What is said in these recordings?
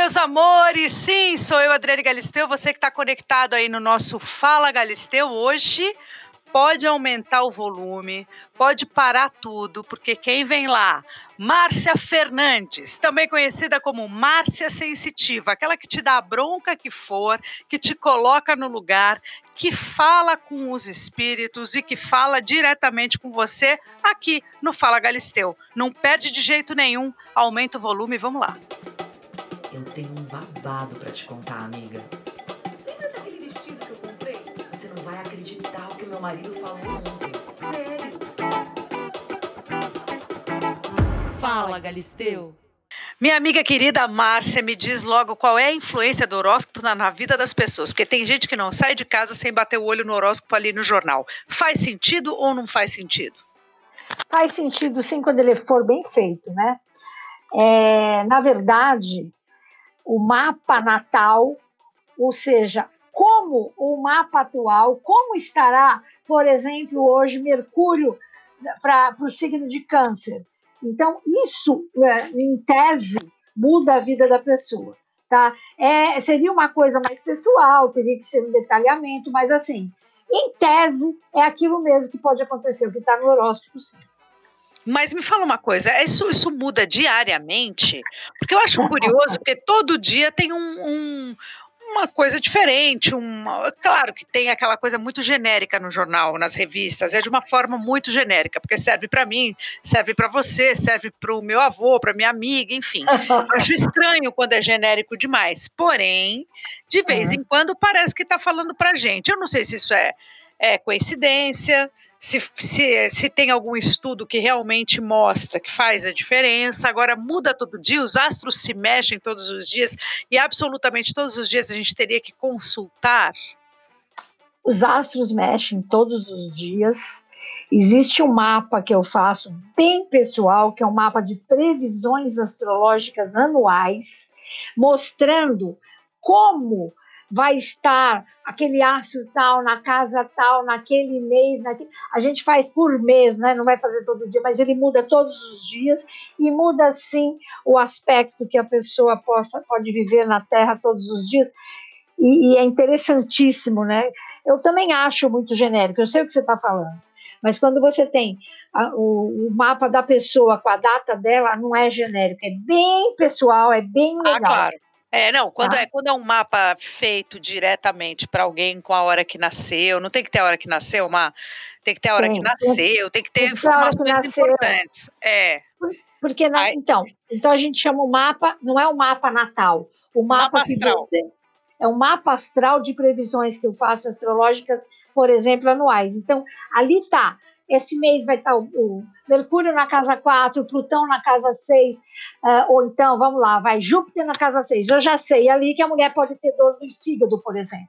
meus amores! Sim, sou eu, Adriane Galisteu. Você que está conectado aí no nosso Fala Galisteu hoje. Pode aumentar o volume, pode parar tudo, porque quem vem lá? Márcia Fernandes, também conhecida como Márcia Sensitiva, aquela que te dá a bronca que for, que te coloca no lugar, que fala com os espíritos e que fala diretamente com você aqui no Fala Galisteu. Não perde de jeito nenhum, aumenta o volume, vamos lá. Eu tenho um babado para te contar, amiga. Lembra daquele vestido que eu comprei? Você não vai acreditar o que meu marido falou ontem. Sério? Fala, Galisteu. Minha amiga querida Márcia, me diz logo qual é a influência do horóscopo na, na, vida das pessoas, porque tem gente que não sai de casa sem bater o olho no horóscopo ali no jornal. Faz sentido ou não faz sentido? Faz sentido sim quando ele for bem feito, né? É, na verdade, o mapa natal, ou seja, como o mapa atual, como estará, por exemplo, hoje Mercúrio para o signo de Câncer. Então, isso, é, em tese, muda a vida da pessoa. Tá? É, seria uma coisa mais pessoal, teria que ser um detalhamento, mas assim, em tese, é aquilo mesmo que pode acontecer, o que está no horóscopo, sim. Mas me fala uma coisa, isso, isso muda diariamente? Porque eu acho curioso, porque todo dia tem um, um, uma coisa diferente. Uma, claro que tem aquela coisa muito genérica no jornal, nas revistas, é de uma forma muito genérica, porque serve para mim, serve para você, serve para o meu avô, para minha amiga, enfim. acho estranho quando é genérico demais. Porém, de vez uhum. em quando parece que está falando para gente. Eu não sei se isso é, é coincidência se, se, se tem algum estudo que realmente mostra que faz a diferença. Agora muda todo dia, os astros se mexem todos os dias e absolutamente todos os dias a gente teria que consultar. Os astros mexem todos os dias. Existe um mapa que eu faço bem pessoal, que é um mapa de previsões astrológicas anuais, mostrando como vai estar aquele astro tal na casa tal, naquele mês, naquele... a gente faz por mês, né? não vai fazer todo dia, mas ele muda todos os dias e muda sim o aspecto que a pessoa possa, pode viver na Terra todos os dias. E, e é interessantíssimo, né? Eu também acho muito genérico, eu sei o que você está falando. Mas quando você tem a, o, o, mapa da pessoa com a data dela, não é genérico, é bem pessoal, é bem ah, legal. Ah, claro. É, não, quando, ah. é, quando é um mapa feito diretamente para alguém com a hora que nasceu, não tem que ter a hora que nasceu, uma, tem que ter a hora tem, que nasceu, tem que ter tem informações importantes. É. Porque, na, Aí, então, então a gente chama o mapa, não é o mapa natal, o mapa, mapa astral. Você, é um mapa astral de previsões que eu faço astrológicas, por exemplo, anuais. Então, ali tá esse mês vai estar o, o Mercúrio na casa 4, Plutão na casa 6, uh, eh, ou então, vamos lá, vai Júpiter na casa 6. Eu já sei ali que a mulher pode ter dor no fígado, por exemplo.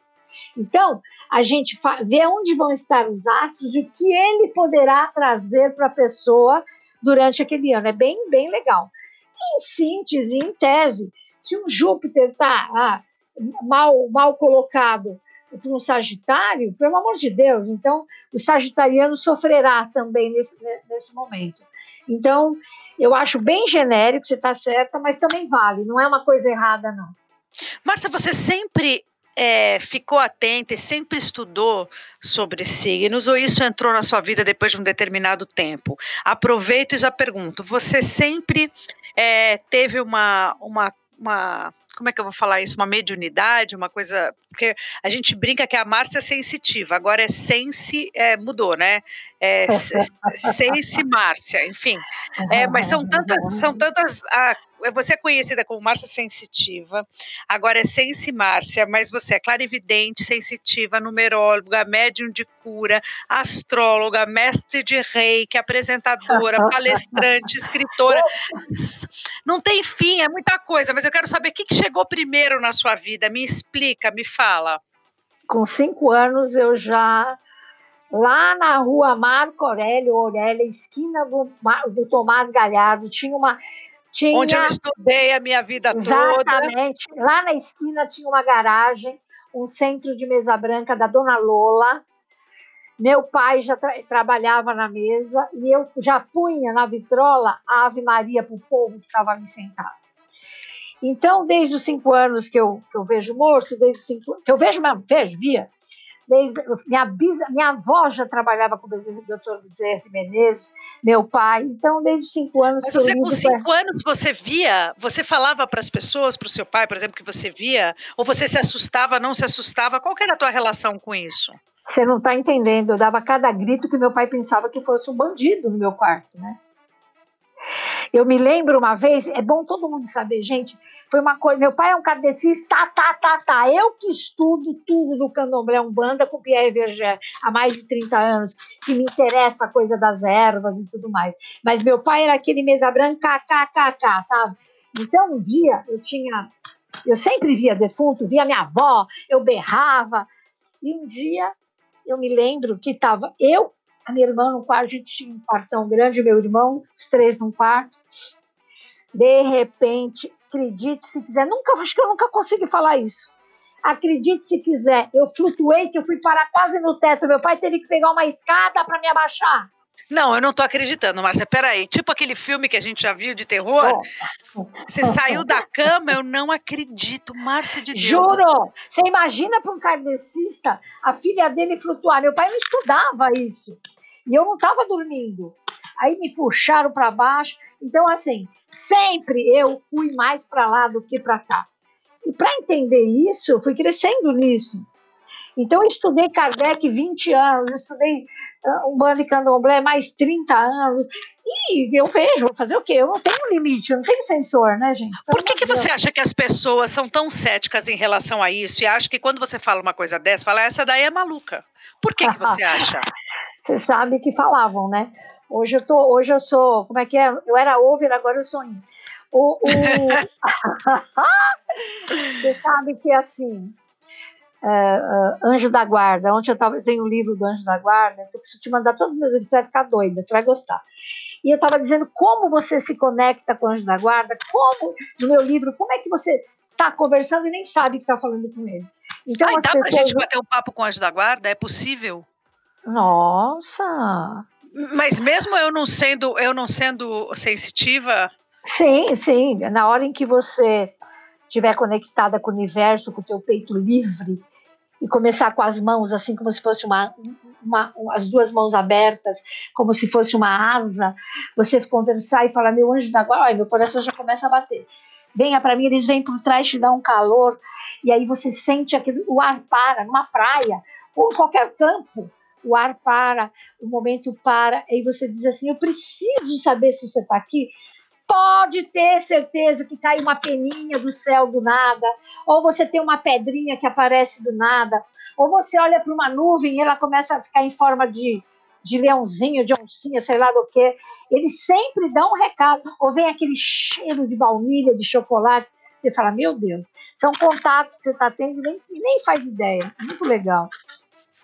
Então, a gente vê onde vão estar os astros e o que ele poderá trazer para a pessoa durante aquele ano. É bem, bem legal. Em síntese, em tese, se um Júpiter está ah, mal, mal colocado para um Sagitário, pelo amor de Deus, então o Sagitariano sofrerá também nesse, nesse momento. Então, eu acho bem genérico, você está certa, mas também vale, não é uma coisa errada, não. Márcia, você sempre é, ficou atenta e sempre estudou sobre signos, ou isso entrou na sua vida depois de um determinado tempo? Aproveito e já pergunto: você sempre é, teve uma, uma, uma como é que eu vou falar isso? Uma mediunidade, uma coisa. Porque a gente brinca que a Márcia é sensitiva, agora é sense, é, mudou, né? É, sense Márcia, enfim. É, mas são tantas, são tantas. Ah, você é conhecida como Márcia Sensitiva, agora é Sense Márcia, mas você é clarividente, sensitiva, numeróloga, médium de cura, astróloga, mestre de reiki, apresentadora, palestrante, escritora. Não tem fim, é muita coisa, mas eu quero saber o que chegou primeiro na sua vida. Me explica, me fala. Com cinco anos eu já lá na rua Marco Aurélio Aurélia, esquina do, do Tomás Galhardo, tinha uma. Tinha, Onde eu estudei a minha vida exatamente, toda. Exatamente. Lá na esquina tinha uma garagem, um centro de mesa branca da Dona Lola. Meu pai já tra trabalhava na mesa e eu já punha na vitrola a Ave Maria para o povo que estava ali sentado. Então, desde os cinco anos que eu, que eu vejo morto, desde os cinco que eu vejo mesmo, vejo, via. Desde, minha, bisa, minha avó já trabalhava com o doutor Bezerra Menezes, meu pai. Então, desde os cinco anos Mas você, com cinco anos, você via, você falava para as pessoas, para o seu pai, por exemplo, que você via, ou você se assustava, não se assustava? Qual era a tua relação com isso? Você não está entendendo. Eu dava cada grito que meu pai pensava que fosse um bandido no meu quarto, né? Eu me lembro uma vez, é bom todo mundo saber, gente, foi uma coisa, meu pai é um kardecista, tá, tá, tá, tá, eu que estudo tudo do candomblé Umbanda com Pierre Verger há mais de 30 anos, que me interessa a coisa das ervas e tudo mais, mas meu pai era aquele mesa branca, kkkk, sabe? Então um dia eu tinha, eu sempre via defunto, via minha avó, eu berrava, e um dia eu me lembro que estava eu a minha irmã no quarto, a gente tinha um quartão grande, meu irmão, os três num quarto. De repente, acredite se quiser, nunca, acho que eu nunca consegui falar isso. Acredite se quiser, eu flutuei, que eu fui parar quase no teto. Meu pai teve que pegar uma escada para me abaixar. Não, eu não tô acreditando, Márcia. Peraí. Tipo aquele filme que a gente já viu de terror. Oh. Você saiu da cama, eu não acredito. Márcia de Deus. Juro! Você imagina para um kardecista a filha dele flutuar. Meu pai não estudava isso. E eu não estava dormindo. Aí me puxaram para baixo. Então, assim, sempre eu fui mais para lá do que para cá. E para entender isso, eu fui crescendo nisso. Então, eu estudei Kardec 20 anos, estudei uh, um bando de candomblé mais 30 anos. E eu vejo, vou fazer o quê? Eu não tenho limite, eu não tenho sensor, né, gente? Então, Por que, que você acha que as pessoas são tão céticas em relação a isso e acham que quando você fala uma coisa dessa, fala, essa daí é maluca? Por que, que você acha? Você sabe que falavam, né? Hoje eu, tô, hoje eu sou, como é que é? Eu era over, agora eu sou in. O, o... você sabe que assim, uh, Anjo da Guarda. Ontem eu, tava, eu tenho um livro do Anjo da Guarda, que eu preciso te mandar todos os meus livros, você vai ficar doida, você vai gostar. E eu estava dizendo como você se conecta com o Anjo da Guarda, como, no meu livro, como é que você está conversando e nem sabe que está falando com ele. Então, Ai, dá pessoas... pra gente bater um papo com o Anjo da Guarda? É possível? Nossa! Mas mesmo eu não sendo, eu não sendo sensitiva... Sim, sim. Na hora em que você estiver conectada com o universo, com o teu peito livre, e começar com as mãos assim como se fosse uma, uma, as duas mãos abertas, como se fosse uma asa, você conversar e falar meu anjo da guarda, meu coração já começa a bater. Venha para mim, eles vêm por trás te dar um calor e aí você sente aquele, o ar para numa praia ou em qualquer campo. O ar para, o momento para, e você diz assim: Eu preciso saber se você está aqui, pode ter certeza que cai uma peninha do céu do nada, ou você tem uma pedrinha que aparece do nada, ou você olha para uma nuvem e ela começa a ficar em forma de, de leãozinho, de oncinha, sei lá do que. Eles sempre dão um recado, ou vem aquele cheiro de baunilha, de chocolate. Você fala, meu Deus, são contatos que você está tendo e nem, nem faz ideia. Muito legal.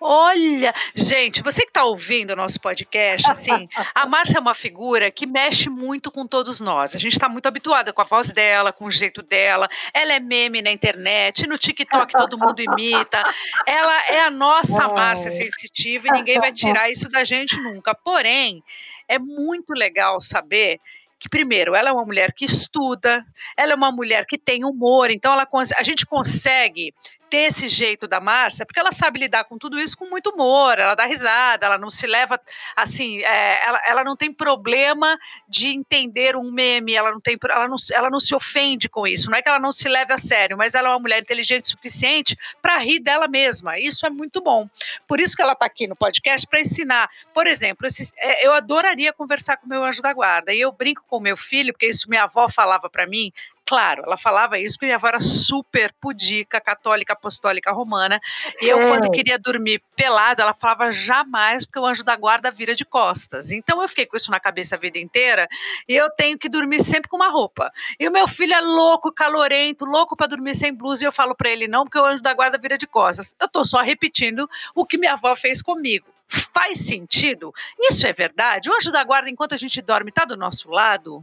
Olha, gente, você que está ouvindo o nosso podcast, assim, a Márcia é uma figura que mexe muito com todos nós. A gente está muito habituada com a voz dela, com o jeito dela. Ela é meme na internet, no TikTok todo mundo imita. Ela é a nossa Márcia sensitiva e ninguém vai tirar isso da gente nunca. Porém, é muito legal saber que primeiro ela é uma mulher que estuda, ela é uma mulher que tem humor, então ela, a gente consegue ter esse jeito da Márcia, porque ela sabe lidar com tudo isso com muito humor, ela dá risada, ela não se leva assim, é, ela, ela não tem problema de entender um meme, ela não tem, ela não, ela não se ofende com isso, não é que ela não se leve a sério, mas ela é uma mulher inteligente o suficiente para rir dela mesma, isso é muito bom. Por isso que ela está aqui no podcast para ensinar, por exemplo, é, eu adoraria conversar com meu anjo da guarda, e eu brinco com meu filho, porque isso minha avó falava para mim, Claro, ela falava isso porque minha avó era super pudica, católica, apostólica, romana. E eu, quando queria dormir pelada, ela falava jamais, porque o anjo da guarda vira de costas. Então eu fiquei com isso na cabeça a vida inteira e eu tenho que dormir sempre com uma roupa. E o meu filho é louco, calorento, louco para dormir sem blusa, e eu falo para ele não, porque o anjo da guarda vira de costas. Eu tô só repetindo o que minha avó fez comigo. Faz sentido? Isso é verdade? O anjo da guarda, enquanto a gente dorme, tá do nosso lado?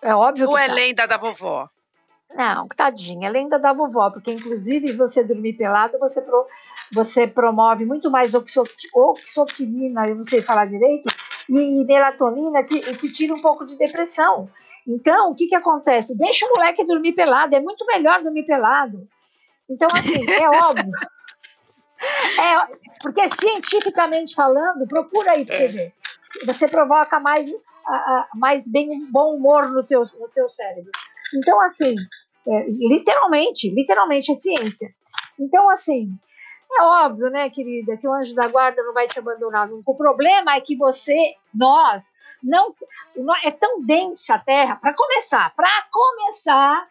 É óbvio Ou que é tá. lenda da vovó? Não, tadinha, é lenda da vovó, porque inclusive você dormir pelado, você, pro, você promove muito mais oxotina, eu não sei falar direito, e melatonina, que, que tira um pouco de depressão. Então, o que, que acontece? Deixa o moleque dormir pelado, é muito melhor dormir pelado. Então, assim, é óbvio. É, porque cientificamente falando, procura aí para você ver. Você provoca mais, mais bem bom humor no teu, no teu cérebro. Então, assim, é, literalmente, literalmente é ciência. Então, assim, é óbvio, né, querida, que o anjo da guarda não vai te abandonar nunca. O problema é que você, nós, não é tão densa a terra. Para começar, para começar,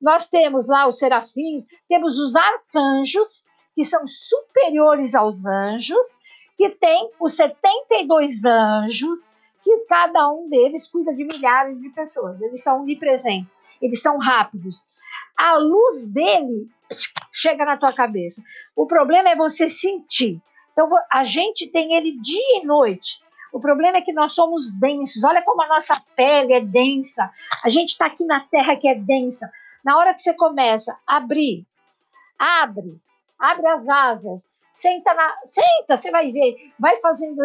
nós temos lá os serafins, temos os arcanjos, que são superiores aos anjos, que tem os 72 anjos, que cada um deles cuida de milhares de pessoas. Eles são onipresentes, eles são rápidos. A luz dele chega na tua cabeça. O problema é você sentir. Então, a gente tem ele dia e noite. O problema é que nós somos densos. Olha como a nossa pele é densa. A gente está aqui na terra que é densa. Na hora que você começa abrir, abre, abre as asas, senta na, senta, você vai ver, vai fazendo,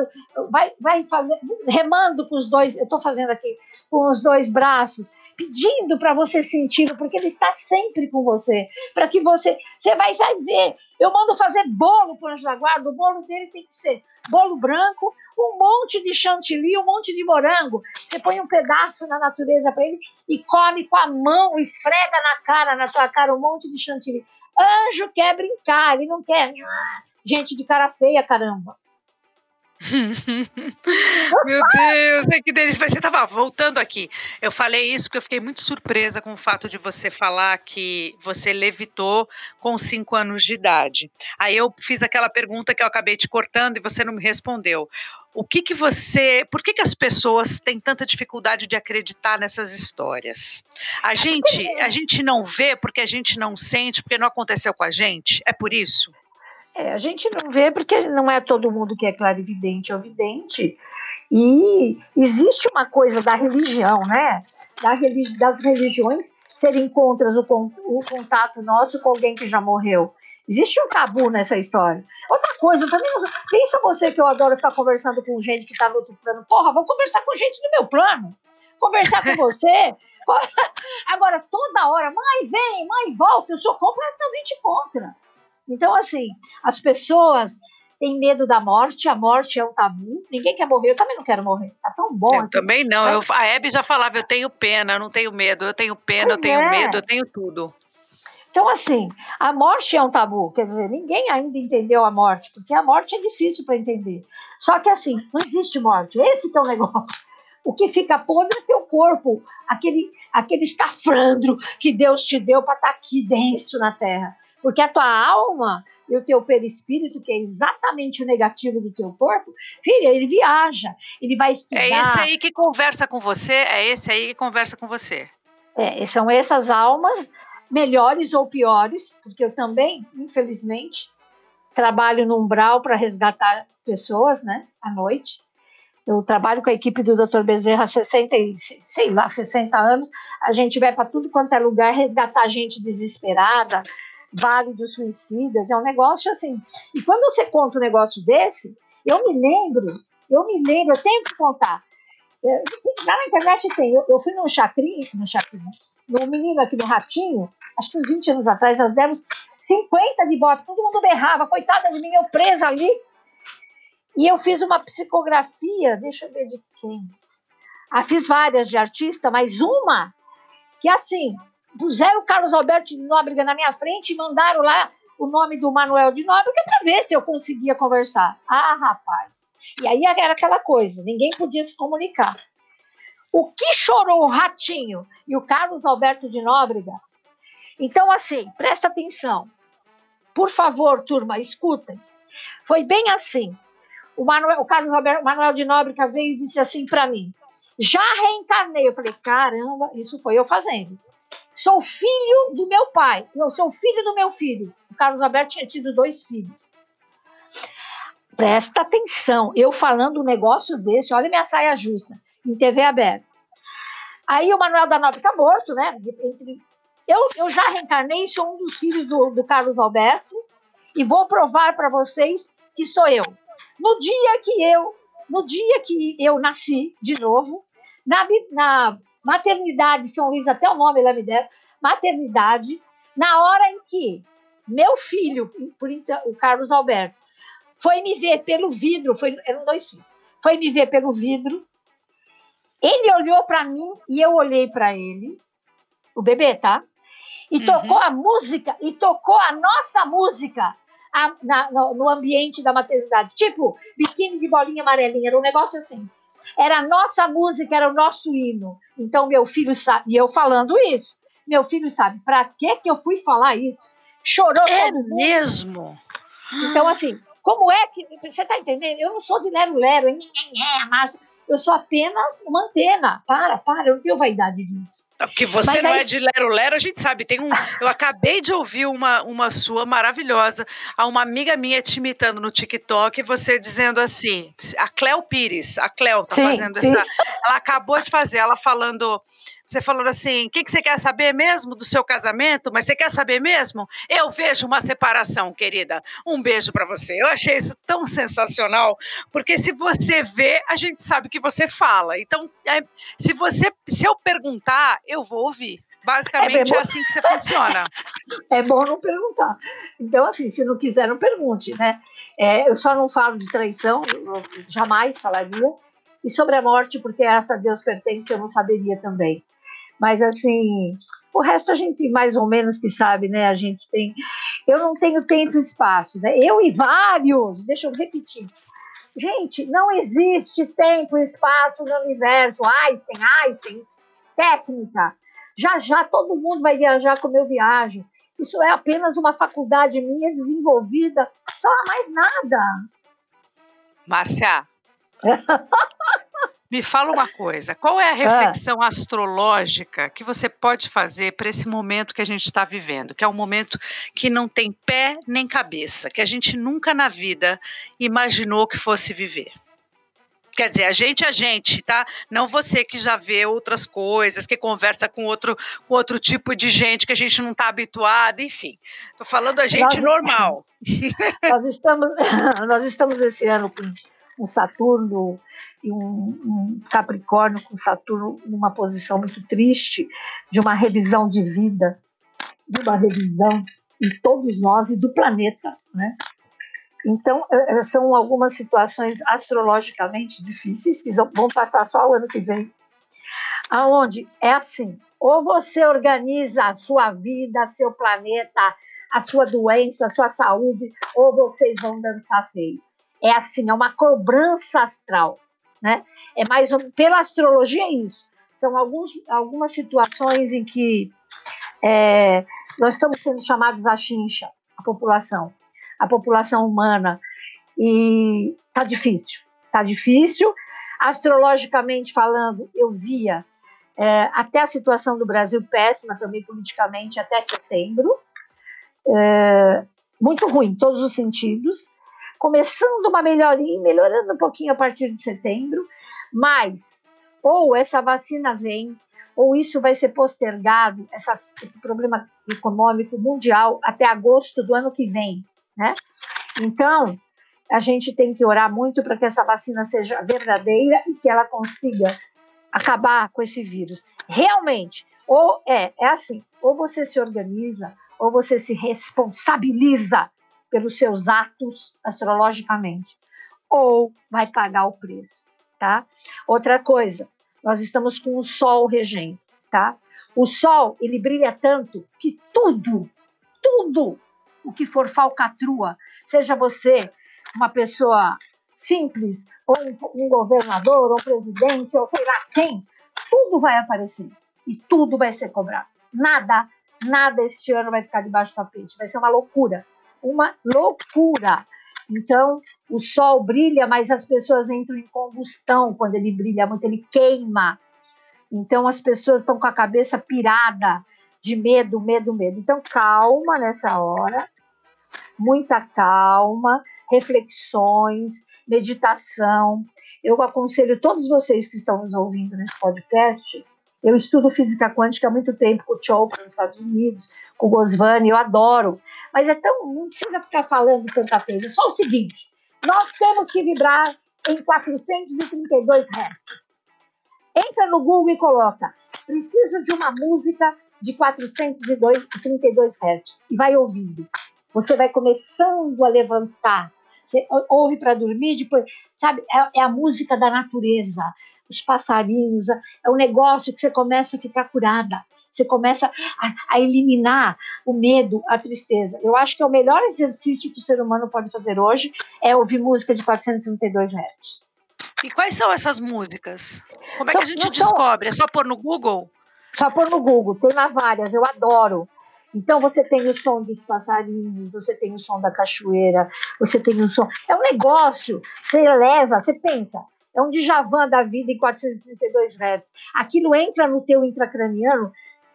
vai, vai fazendo, remando com os dois, eu estou fazendo aqui, com os dois braços, pedindo para você senti-lo, porque ele está sempre com você, para que você, você vai, vai ver. Eu mando fazer bolo para o anjo da guarda, o bolo dele tem que ser bolo branco, um monte de chantilly, um monte de morango. Você põe um pedaço na natureza para ele e come com a mão, esfrega na cara, na tua cara, um monte de chantilly. Anjo quer brincar, ele não quer gente de cara feia, caramba. Meu Deus, é que delícia. Você estava voltando aqui. Eu falei isso porque eu fiquei muito surpresa com o fato de você falar que você levitou com 5 anos de idade. Aí eu fiz aquela pergunta que eu acabei te cortando e você não me respondeu. O que que você, por que que as pessoas têm tanta dificuldade de acreditar nessas histórias? A gente, a gente não vê porque a gente não sente, porque não aconteceu com a gente? É por isso? É, a gente não vê porque não é todo mundo que é clarividente ou vidente. E existe uma coisa da religião, né? Da religi das religiões serem contra o, o contato nosso com alguém que já morreu. Existe um tabu nessa história. Outra coisa, também pensa você que eu adoro ficar conversando com gente que está no outro plano. Porra, vou conversar com gente do meu plano. Conversar com você. Agora, toda hora, mãe, vem, mãe, volta. Eu sou completamente contra. Então, assim, as pessoas têm medo da morte, a morte é um tabu, ninguém quer morrer, eu também não quero morrer, tá tão bom. Eu também não, eu, a Hebe já falava, eu tenho pena, eu não tenho medo, eu tenho pena, pois eu tenho é. medo, eu tenho tudo. Então, assim, a morte é um tabu, quer dizer, ninguém ainda entendeu a morte, porque a morte é difícil para entender. Só que, assim, não existe morte, esse que é o negócio. O que fica podre é teu corpo, aquele, aquele escafandro que Deus te deu para estar tá aqui denso na terra. Porque a tua alma e o teu perispírito, que é exatamente o negativo do teu corpo, filha, ele viaja, ele vai estudar. É esse aí que conversa com você, é esse aí que conversa com você. É, são essas almas, melhores ou piores, porque eu também, infelizmente, trabalho no umbral para resgatar pessoas, né, à noite. Eu trabalho com a equipe do Dr. Bezerra há 60, sei lá, 60 anos. A gente vai para tudo quanto é lugar resgatar gente desesperada, Vale dos Suicidas, é um negócio assim. E quando você conta um negócio desse, eu me lembro, eu me lembro, eu tenho que contar. É, lá na internet tem, eu, eu fui num chacrinho, no chacrinho, no menino aqui no Ratinho, acho que uns 20 anos atrás, nós demos 50 de bote, todo mundo berrava, coitada de mim, eu presa ali. E eu fiz uma psicografia, deixa eu ver de quem. Ah, fiz várias de artista, mas uma que assim, puseram o Carlos Alberto de Nóbrega na minha frente e mandaram lá o nome do Manuel de Nóbrega para ver se eu conseguia conversar. Ah, rapaz. E aí era aquela coisa, ninguém podia se comunicar. O que chorou o Ratinho e o Carlos Alberto de Nóbrega? Então, assim, presta atenção. Por favor, turma, escutem. Foi bem assim. O, Manuel, o Carlos Alberto, Manuel de Nóbrega veio e disse assim para mim: já reencarnei. Eu falei: caramba, isso foi eu fazendo. Sou filho do meu pai. Eu sou filho do meu filho. O Carlos Alberto tinha tido dois filhos. Presta atenção. Eu falando um negócio desse, olha minha saia justa, em TV aberta. Aí o Manuel da Nóbrega está morto, né? Eu, eu já reencarnei, sou um dos filhos do, do Carlos Alberto e vou provar para vocês que sou eu. No dia que eu, no dia que eu nasci de novo, na, na maternidade São Luís, até o nome ela me deram, maternidade, na hora em que meu filho, por o Carlos Alberto, foi me ver pelo vidro, foi, eram dois filhos, foi me ver pelo vidro, ele olhou para mim e eu olhei para ele, o bebê, tá? E uhum. tocou a música, e tocou a nossa música a, na, no, no, ambiente da maternidade. Tipo, biquíni de bolinha amarelinha, era um negócio assim. Era a nossa música, era o nosso hino. Então, meu filho sabe, e eu falando isso, meu filho sabe, para que que eu fui falar isso? Chorou É mesmo? Então, assim, como é que. Você está entendendo? Eu não sou de lero-lero, é massa. Eu sou apenas uma antena. Para, para, eu não tenho vaidade disso. Porque você Mas não é, é de lero-lero, a gente sabe. Tem um. Eu acabei de ouvir uma, uma sua maravilhosa, a uma amiga minha te imitando no TikTok, você dizendo assim, a Cléo Pires, a Cléo tá sim, fazendo sim. essa. Ela acabou de fazer, ela falando você falou assim: o que, que você quer saber mesmo do seu casamento? Mas você quer saber mesmo? Eu vejo uma separação, querida. Um beijo para você. Eu achei isso tão sensacional, porque se você vê, a gente sabe que você fala. Então, é, se você, se eu perguntar, eu vou ouvir. Basicamente é, é, assim que você funciona. É bom não perguntar. Então, assim, se não quiser, não pergunte, né? É, eu só não falo de traição, jamais falaria. E sobre a morte, porque essa a Deus pertence, eu não saberia também. Mas assim, o resto a gente mais ou menos que sabe, né? A gente tem. Eu não tenho tempo e espaço, né? Eu e vários, deixa eu repetir. Gente, não existe tempo e espaço no universo. Einstein, Einstein, técnica. Já já todo mundo vai viajar como eu viajo. Isso é apenas uma faculdade minha desenvolvida, só mais nada. Márcia, Me fala uma coisa, qual é a ah. reflexão ah. astrológica que você pode fazer para esse momento que a gente está vivendo, que é um momento que não tem pé nem cabeça, que a gente nunca na vida imaginou que fosse viver? Quer dizer, a gente é a gente, tá? Não você que já vê outras coisas, que conversa com outro, com outro tipo de gente que a gente não está habituado, enfim. Estou falando a gente nós, normal. Nós estamos, nós estamos esse ano com um Saturno e um, um, Capricórnio com Saturno numa posição muito triste, de uma revisão de vida, de uma revisão de todos nós e do planeta, né? Então, é, é, são algumas situações astrologicamente difíceis que vão passar só o ano que vem, aonde? É assim, ou você organiza a sua vida, seu planeta, a sua doença, a sua saúde, ou vocês vão dançar feio é assim, é uma cobrança astral, né? É mais pela astrologia é isso. São alguns, algumas situações em que é, nós estamos sendo chamados a chincha, a população, a população humana, e tá difícil, tá difícil. Astrologicamente falando, eu via é, até a situação do Brasil péssima também politicamente até setembro, é, muito ruim em todos os sentidos começando uma melhoria, melhorando um pouquinho a partir de setembro, mas ou essa vacina vem, ou isso vai ser postergado, essa, esse problema econômico mundial, até agosto do ano que vem, né? Então, a gente tem que orar muito para que essa vacina seja verdadeira e que ela consiga acabar com esse vírus. Realmente, ou é, é assim, ou você se organiza, ou você se responsabiliza pelos seus atos astrologicamente, ou vai pagar o preço, tá? Outra coisa, nós estamos com o Sol regente, tá? O Sol, ele brilha tanto que tudo, tudo o que for falcatrua, seja você uma pessoa simples, ou um, um governador, ou um presidente, ou sei lá quem, tudo vai aparecer e tudo vai ser cobrado. Nada, nada este ano vai ficar debaixo do tapete, vai ser uma loucura uma loucura. Então, o sol brilha, mas as pessoas entram em combustão quando ele brilha muito, ele queima. Então, as pessoas estão com a cabeça pirada de medo, medo, medo. Então, calma nessa hora, muita calma, reflexões, meditação. Eu aconselho todos vocês que estão nos ouvindo nesse podcast eu estudo física quântica há muito tempo com o Chopra nos Estados Unidos, o Goswami, eu adoro. Mas é tão, não precisa ficar falando tanta coisa. Só o seguinte, nós temos que vibrar em 432 Hz. Entra no Google e coloca preciso de uma música de 432 Hz. E vai ouvindo. Você vai começando a levantar. Você ouve para dormir, depois, sabe? É, é, a música da natureza, os passarinhos, é um negócio que você começa a ficar curada. Você começa a, a eliminar o medo, a tristeza. Eu acho que é o melhor exercício que o ser humano pode fazer hoje é ouvir música de 432 Hz. E quais são essas músicas? Como é que a gente descobre? É só pôr no Google? Só pôr no Google, tem lá várias, eu adoro. Então você tem o som dos passarinhos, você tem o som da cachoeira, você tem o som. É um negócio, você eleva, você pensa, é um Djavan da vida em 432 Hz. Aquilo entra no teu intracraniano,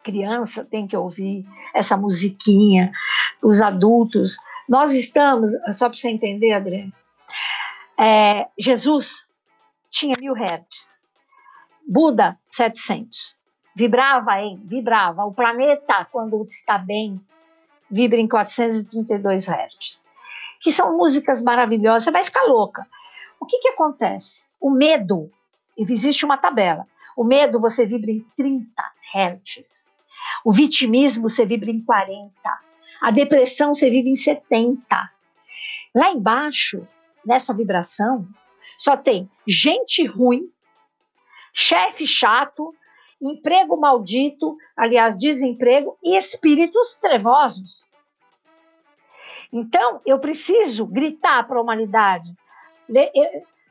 criança tem que ouvir essa musiquinha, os adultos. Nós estamos, só para você entender, Adriane, é, Jesus tinha mil hertz, Buda 700 vibrava em, vibrava. O planeta, quando está bem, vibra em 432 Hz. Que são músicas maravilhosas, você vai ficar louca. O que, que acontece? O medo, existe uma tabela. O medo você vibra em 30 Hz. O vitimismo você vibra em 40. A depressão você vive em 70. Lá embaixo, nessa vibração, só tem gente ruim, chefe chato, emprego maldito, aliás, desemprego e espíritos trevosos. Então, eu preciso gritar para a humanidade,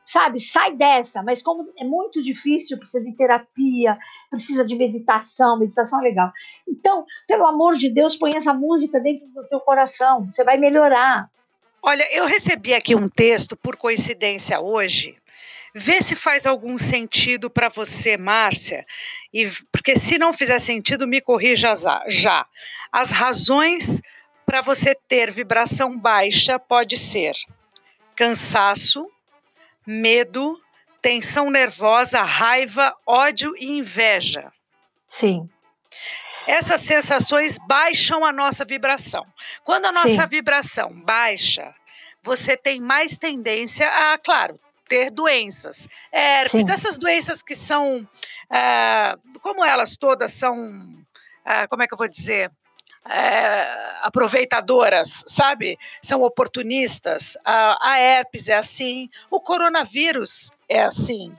sabe, sai dessa, mas como é muito difícil, precisa de terapia, precisa de meditação, meditação é legal. Então, pelo amor de Deus, põe essa música dentro do teu coração, você vai melhorar. Olha, eu recebi aqui um texto, por coincidência, hoje, Vê se faz algum sentido para você, Márcia, e, porque se não fizer sentido, me corrija já. As razões para você ter vibração baixa pode ser cansaço, medo, tensão nervosa, raiva, ódio e inveja. Sim. Essas sensações baixam a nossa vibração. Quando a nossa Sim. vibração baixa, você tem mais tendência a, claro, ter doenças. Herpes, Sim. essas doenças que são, ah, como elas todas são, ah, como é que eu vou dizer? É, aproveitadoras, sabe? São oportunistas. A, a herpes é assim, o coronavírus é assim.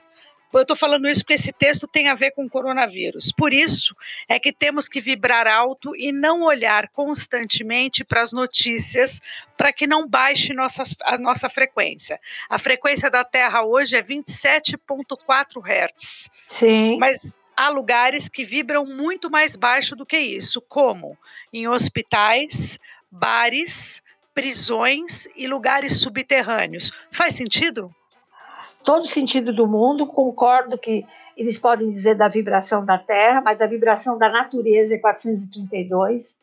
Eu estou falando isso porque esse texto tem a ver com o coronavírus. Por isso é que temos que vibrar alto e não olhar constantemente para as notícias para que não baixe nossa, a nossa frequência. A frequência da Terra hoje é 27,4 Hz. Sim. Mas há lugares que vibram muito mais baixo do que isso, como em hospitais, bares, prisões e lugares subterrâneos. Faz sentido? todo sentido do mundo, concordo que eles podem dizer da vibração da Terra, mas a vibração da natureza é 432,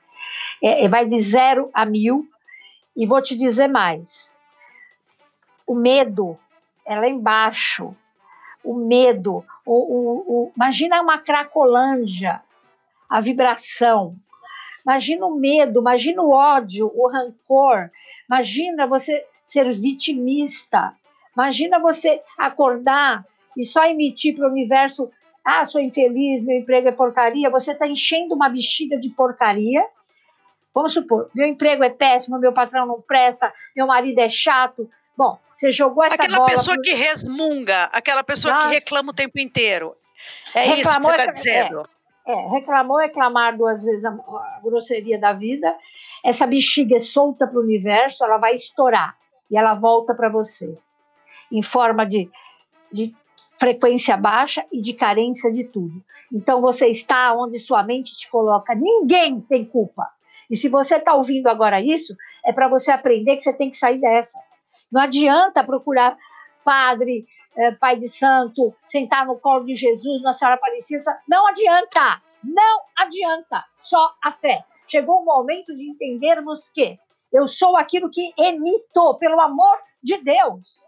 é, é, vai de zero a mil, e vou te dizer mais, o medo é lá embaixo, o medo, o, o, o, imagina uma cracolândia, a vibração, imagina o medo, imagina o ódio, o rancor, imagina você ser vitimista, Imagina você acordar e só emitir para o universo: ah, sou infeliz, meu emprego é porcaria. Você está enchendo uma bexiga de porcaria. Vamos supor, meu emprego é péssimo, meu patrão não presta, meu marido é chato. Bom, você jogou essa aquela bola. Aquela pessoa pro... que resmunga, aquela pessoa Nossa. que reclama o tempo inteiro. É Reclamou isso que você está é, dizendo. É, é, reclamou, reclamar duas vezes a, a grosseria da vida. Essa bexiga é solta para o universo, ela vai estourar e ela volta para você em forma de, de frequência baixa e de carência de tudo. Então você está onde sua mente te coloca. Ninguém tem culpa. E se você está ouvindo agora isso, é para você aprender que você tem que sair dessa. Não adianta procurar padre, eh, pai de santo, sentar no colo de Jesus, na Senhora Aparecida. Não adianta. Não adianta. Só a fé. Chegou o momento de entendermos que eu sou aquilo que emito, pelo amor de Deus.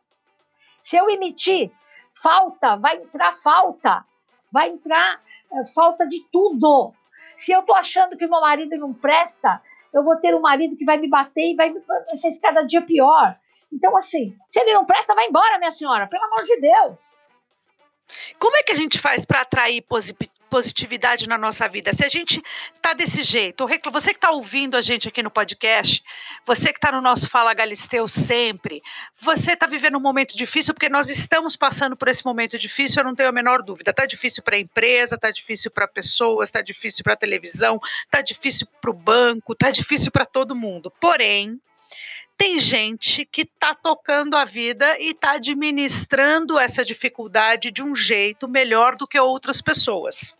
Se eu emitir falta, vai entrar falta, vai entrar é, falta de tudo. Se eu estou achando que meu marido não presta, eu vou ter um marido que vai me bater e vai, vai ser cada dia pior. Então, assim, se ele não presta, vai embora, minha senhora, pelo amor de Deus. Como é que a gente faz para atrair positividade na nossa vida. Se a gente tá desse jeito, você que está ouvindo a gente aqui no podcast, você que está no nosso Fala Galisteu sempre, você está vivendo um momento difícil porque nós estamos passando por esse momento difícil, eu não tenho a menor dúvida. Tá difícil para a empresa, tá difícil para pessoas, tá difícil para a televisão, tá difícil para o banco, tá difícil para todo mundo. Porém, tem gente que está tocando a vida e está administrando essa dificuldade de um jeito melhor do que outras pessoas.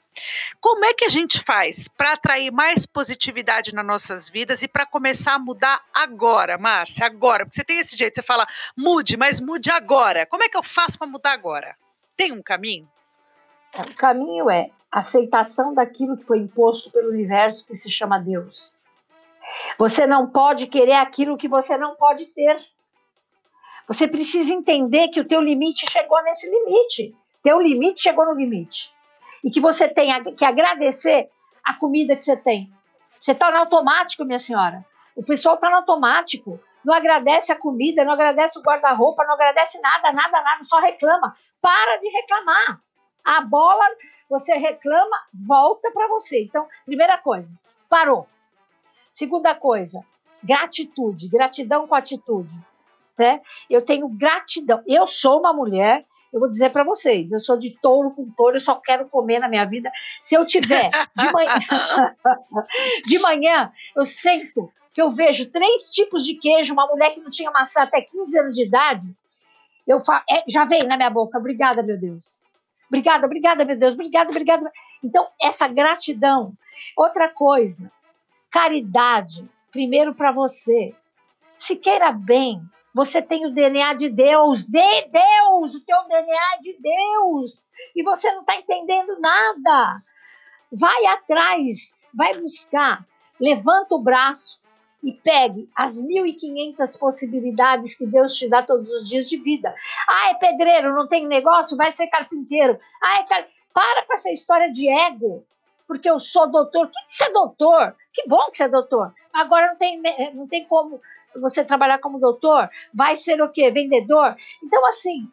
Como é que a gente faz para atrair mais positividade nas nossas vidas e para começar a mudar agora, Márcia? Agora, porque você tem esse jeito, você fala mude, mas mude agora. Como é que eu faço para mudar agora? Tem um caminho? O caminho é aceitação daquilo que foi imposto pelo universo que se chama Deus. Você não pode querer aquilo que você não pode ter. Você precisa entender que o teu limite chegou nesse limite. Teu limite chegou no limite. E que você tem que agradecer a comida que você tem. Você está no automático, minha senhora. O pessoal está no automático. Não agradece a comida, não agradece o guarda-roupa, não agradece nada, nada, nada, só reclama. Para de reclamar. A bola, você reclama, volta para você. Então, primeira coisa, parou. Segunda coisa, gratitude, gratidão com atitude. Né? Eu tenho gratidão. Eu sou uma mulher, eu vou dizer para vocês, eu sou de touro com touro, eu só quero comer na minha vida. Se eu tiver de manhã, de manhã eu sento que eu vejo três tipos de queijo, uma mulher que não tinha maçã até 15 anos de idade, eu falo, é, já vem na minha boca, obrigada, meu Deus. Obrigada, obrigada, meu Deus, obrigada, obrigada. Então, essa gratidão. Outra coisa, caridade, primeiro para você. Se queira bem, você tem o DNA de Deus, de Deus, o teu DNA é de Deus, e você não está entendendo nada. Vai atrás, vai buscar, levanta o braço e pegue as 1.500 possibilidades que Deus te dá todos os dias de vida. Ah, é pedreiro, não tem negócio, vai ser carpinteiro. Ah, é car... Para com essa história de ego porque eu sou doutor. O que, que você é doutor? Que bom que você é doutor. Agora não tem, não tem como você trabalhar como doutor. Vai ser o quê? Vendedor? Então, assim,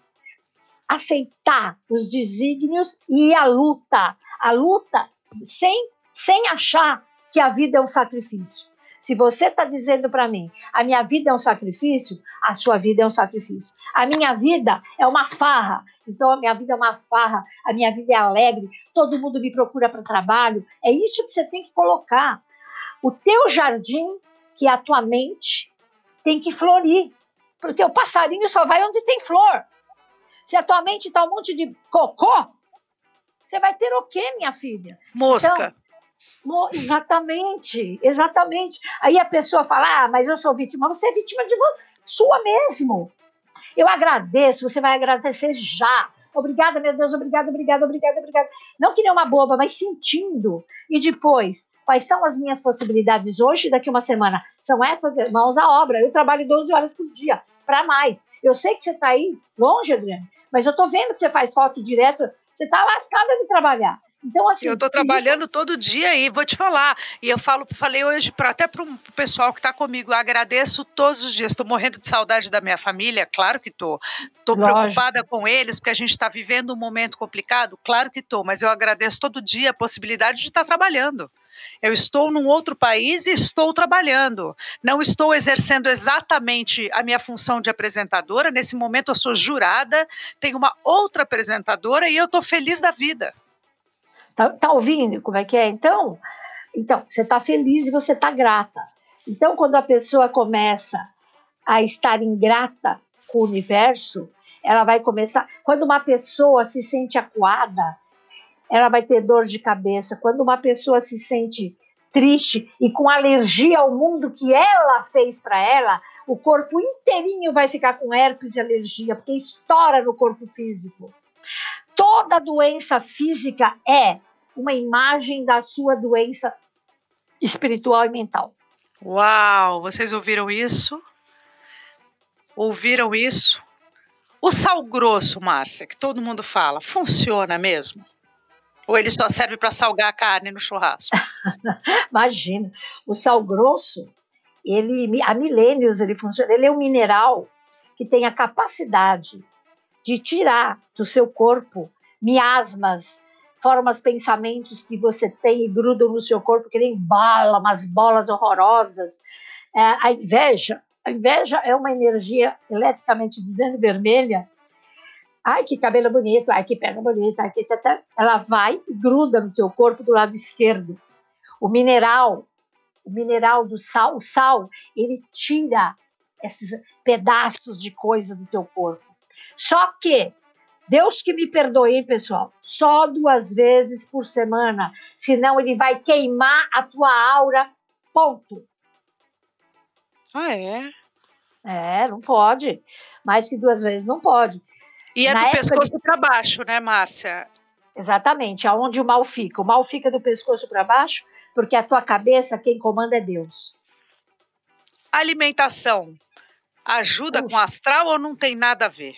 aceitar os desígnios e a luta. A luta sem, sem achar que a vida é um sacrifício. Se você está dizendo para mim, a minha vida é um sacrifício, a sua vida é um sacrifício. A minha vida é uma farra, então a minha vida é uma farra, a minha vida é alegre, todo mundo me procura para trabalho. É isso que você tem que colocar. O teu jardim, que é a tua mente, tem que florir. Porque o passarinho só vai onde tem flor. Se a tua mente está um monte de cocô, você vai ter o quê, minha filha? Mosca. Então, Exatamente, exatamente. Aí a pessoa fala: ah, mas eu sou vítima. Você é vítima de sua mesmo. Eu agradeço, você vai agradecer já. Obrigada, meu Deus, obrigada, obrigada, obrigada, obrigada. Não que nem uma boba, mas sentindo. E depois, quais são as minhas possibilidades hoje daqui uma semana? São essas mãos à obra. Eu trabalho 12 horas por dia, para mais. Eu sei que você está aí longe, Adriane, mas eu estou vendo que você faz foto direto. Você está lascada de trabalhar. Então, assim. Eu estou trabalhando existe... todo dia e vou te falar. E eu falo, falei hoje pra, até para o pessoal que está comigo. Eu agradeço todos os dias. Estou morrendo de saudade da minha família, claro que estou. Estou preocupada com eles, porque a gente está vivendo um momento complicado, claro que estou. Mas eu agradeço todo dia a possibilidade de estar tá trabalhando. Eu estou num outro país e estou trabalhando. Não estou exercendo exatamente a minha função de apresentadora. Nesse momento eu sou jurada, tenho uma outra apresentadora e eu estou feliz da vida. Tá, tá ouvindo como é que é? Então, então você está feliz e você está grata. Então, quando a pessoa começa a estar ingrata com o universo, ela vai começar. Quando uma pessoa se sente acuada, ela vai ter dor de cabeça. Quando uma pessoa se sente triste e com alergia ao mundo que ela fez para ela, o corpo inteirinho vai ficar com herpes e alergia, porque estoura no corpo físico toda doença física é uma imagem da sua doença espiritual e mental. Uau, vocês ouviram isso? Ouviram isso? O sal grosso, Márcia, que todo mundo fala, funciona mesmo? Ou ele só serve para salgar a carne no churrasco? Imagina, o sal grosso, ele há milênios ele funciona. Ele é um mineral que tem a capacidade de tirar do seu corpo miasmas, formas pensamentos que você tem e grudam no seu corpo que nem bala, umas bolas horrorosas. É, a inveja, a inveja é uma energia eletricamente dizendo vermelha. Ai, que cabelo bonito, ai, que perna bonita, ai, que tata. ela vai e gruda no teu corpo do lado esquerdo. O mineral, o mineral do sal, o sal, ele tira esses pedaços de coisa do teu corpo. Só que Deus que me perdoe, pessoal? Só duas vezes por semana, senão ele vai queimar a tua aura. Ponto. Ah, é? É, não pode. Mais que duas vezes não pode. E é Na do pescoço de... para baixo, né, Márcia? Exatamente, aonde o mal fica. O mal fica do pescoço para baixo, porque a tua cabeça, quem comanda é Deus. Alimentação ajuda Puxa. com astral ou não tem nada a ver?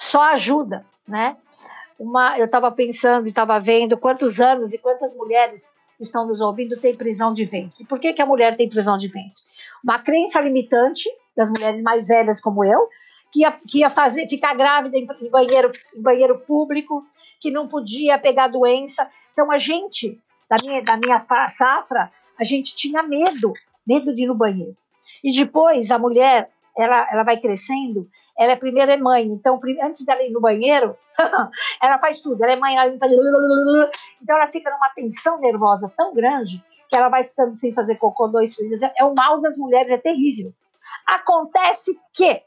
só ajuda, né? Uma, eu estava pensando e estava vendo quantos anos e quantas mulheres que estão nos ouvindo têm prisão de ventre. Por que, que a mulher tem prisão de ventre? Uma crença limitante das mulheres mais velhas como eu, que ia, que ia fazer, ficar grávida em, em, banheiro, em banheiro público, que não podia pegar doença. Então a gente, da minha, da minha safra, a gente tinha medo, medo de ir no banheiro. E depois a mulher ela, ela vai crescendo, ela é primeiro é mãe, então antes dela ir no banheiro, ela faz tudo, ela é mãe, ela limpa, então ela fica numa tensão nervosa tão grande que ela vai ficando sem fazer cocô dois, três. É o mal das mulheres, é terrível. Acontece que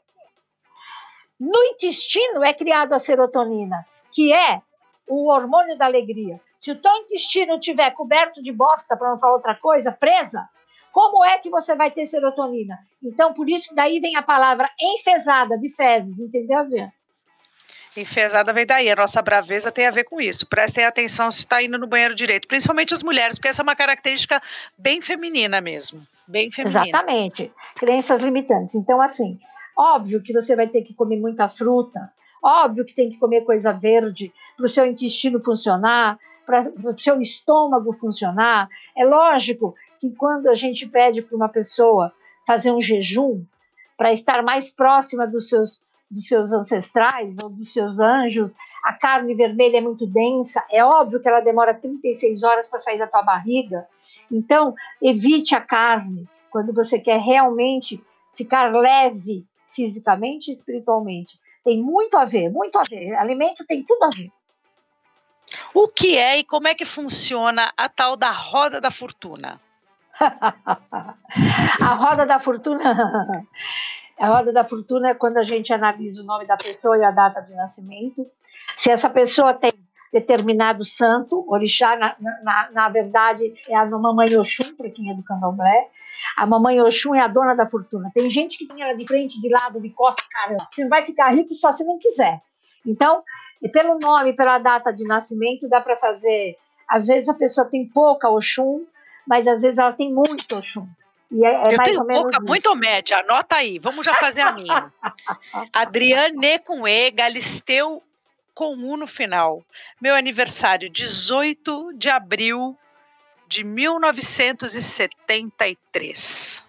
no intestino é criada a serotonina, que é o hormônio da alegria. Se o teu intestino estiver coberto de bosta, para não falar outra coisa, presa, como é que você vai ter serotonina? Então, por isso, daí vem a palavra enfesada, de fezes, entendeu, Adriana? Enfesada vem daí. A nossa braveza tem a ver com isso. Prestem atenção se está indo no banheiro direito, principalmente as mulheres, porque essa é uma característica bem feminina mesmo. Bem feminina. Exatamente. Crenças limitantes. Então, assim, óbvio que você vai ter que comer muita fruta, óbvio que tem que comer coisa verde para o seu intestino funcionar, para o seu estômago funcionar. É lógico que quando a gente pede para uma pessoa fazer um jejum para estar mais próxima dos seus, dos seus ancestrais ou dos seus anjos, a carne vermelha é muito densa, é óbvio que ela demora 36 horas para sair da tua barriga. Então, evite a carne quando você quer realmente ficar leve fisicamente e espiritualmente. Tem muito a ver, muito a ver. Alimento tem tudo a ver. O que é e como é que funciona a tal da roda da fortuna? A roda da fortuna. A roda da fortuna é quando a gente analisa o nome da pessoa e a data de nascimento. Se essa pessoa tem determinado santo, orixá, na, na, na verdade, é a mamãe Oxum, para quem é do candomblé. A mamãe Oxum é a dona da fortuna. Tem gente que tem ela de frente, de lado, de costa, cara. Você não vai ficar rico só se não quiser. Então, pelo nome, pela data de nascimento, dá para fazer. Às vezes a pessoa tem pouca Oxum, mas às vezes ela tem muito Oxum. E é, é eu mais tenho isso. muito média, anota aí, vamos já fazer a minha. Adriane com E, Galisteu com U no final. Meu aniversário, 18 de abril de 1973.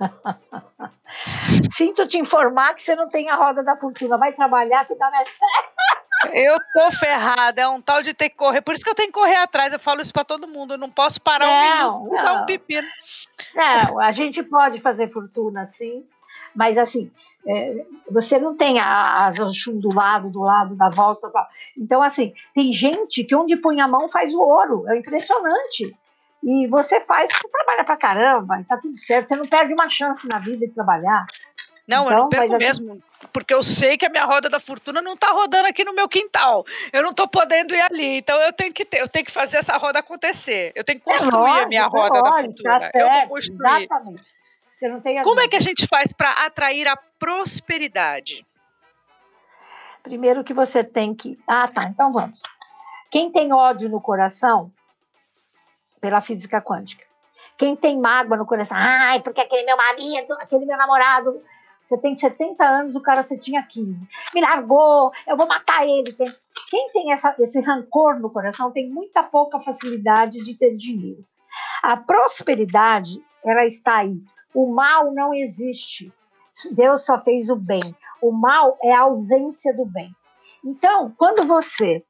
Sinto te informar que você não tem a roda da fortuna. Vai trabalhar que dá mais certo. Eu tô ferrada, é um tal de ter que correr. Por isso que eu tenho que correr atrás. Eu falo isso para todo mundo. Eu não posso parar não, um minuto dar um pepino. Não, a gente pode fazer fortuna, sim. Mas assim, é, você não tem as Oxum do lado, do lado, da volta. Então, assim, tem gente que onde põe a mão faz o ouro. É impressionante. E você faz, você trabalha pra caramba, e tá tudo certo. Você não perde uma chance na vida de trabalhar. Não, então, eu não perco mesmo. Assim, porque eu sei que a minha roda da fortuna não está rodando aqui no meu quintal. Eu não estou podendo ir ali. Então eu tenho que ter, eu tenho que fazer essa roda acontecer. Eu tenho que é construir é lógico, a minha roda é lógico, da fortuna. Tá certo. Exatamente. Você não tem Como é que a gente faz para atrair a prosperidade? Primeiro que você tem que. Ah, tá. Então vamos. Quem tem ódio no coração, pela física quântica. Quem tem mágoa no coração, ai, porque aquele meu marido, aquele meu namorado você tem 70 anos, o cara você tinha 15. Me largou, eu vou matar ele. Quem tem essa, esse rancor no coração tem muita pouca facilidade de ter dinheiro. A prosperidade, ela está aí. O mal não existe. Deus só fez o bem. O mal é a ausência do bem. Então, quando você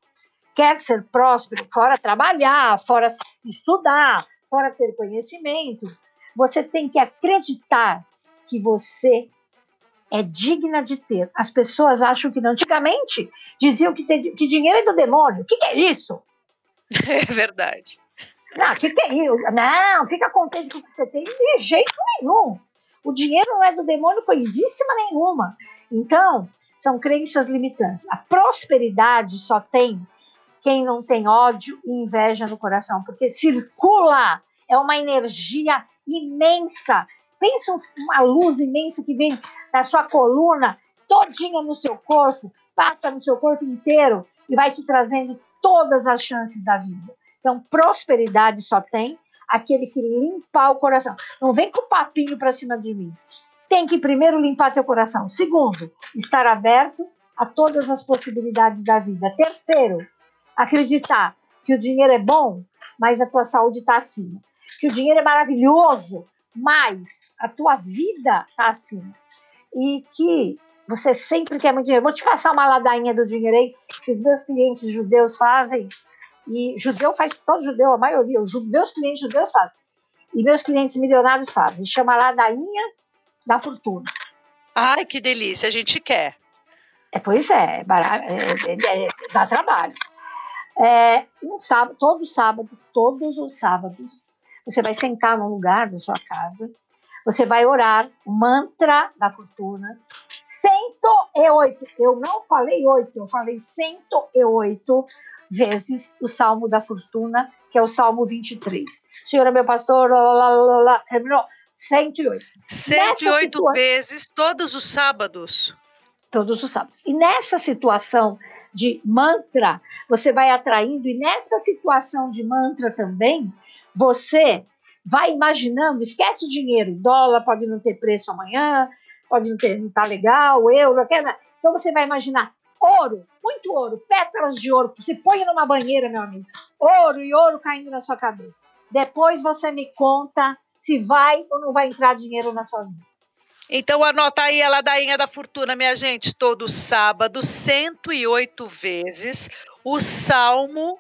quer ser próspero, fora trabalhar, fora estudar, fora ter conhecimento, você tem que acreditar que você é digna de ter. As pessoas acham que não. Antigamente diziam que, ter, que dinheiro é do demônio. O que, que é isso? É verdade. Não, o que, que é isso? Não, fica contente com o que você tem de jeito nenhum. O dinheiro não é do demônio coisíssima nenhuma. Então, são crenças limitantes. A prosperidade só tem quem não tem ódio e inveja no coração, porque circula, é uma energia imensa. Pensa uma luz imensa que vem da sua coluna, todinha no seu corpo, passa no seu corpo inteiro e vai te trazendo todas as chances da vida. Então, prosperidade só tem aquele que limpa o coração. Não vem com papinho para cima de mim. Tem que primeiro limpar teu coração. Segundo, estar aberto a todas as possibilidades da vida. Terceiro, acreditar que o dinheiro é bom, mas a tua saúde está acima. Que o dinheiro é maravilhoso, mas a tua vida está acima. E que você sempre quer muito dinheiro. Vou te passar uma ladainha do dinheiro aí, que os meus clientes judeus fazem. E judeu faz, todo judeu, a maioria, os meus clientes judeus fazem. E meus clientes milionários fazem. Chama ladainha da fortuna. Ai, que delícia, a gente quer. É, pois é, é, é, é, é dá trabalho. É, um sábado, todo sábado, todos os sábados, você vai sentar num lugar da sua casa, você vai orar o mantra da fortuna, 108. Eu não falei oito, eu falei 108 vezes o Salmo da Fortuna, que é o Salmo 23. Senhor é meu pastor, terminou. 108. 108 situa... vezes todos os sábados. Todos os sábados. E nessa situação de mantra, você vai atraindo, e nessa situação de mantra também, você vai imaginando, esquece o dinheiro, dólar pode não ter preço amanhã, pode não ter, não tá legal, euro, então você vai imaginar ouro, muito ouro, pétalas de ouro, você põe numa banheira, meu amigo, ouro e ouro caindo na sua cabeça. Depois você me conta se vai ou não vai entrar dinheiro na sua vida. Então anota aí a ladainha da fortuna, minha gente, todo sábado, 108 vezes, o Salmo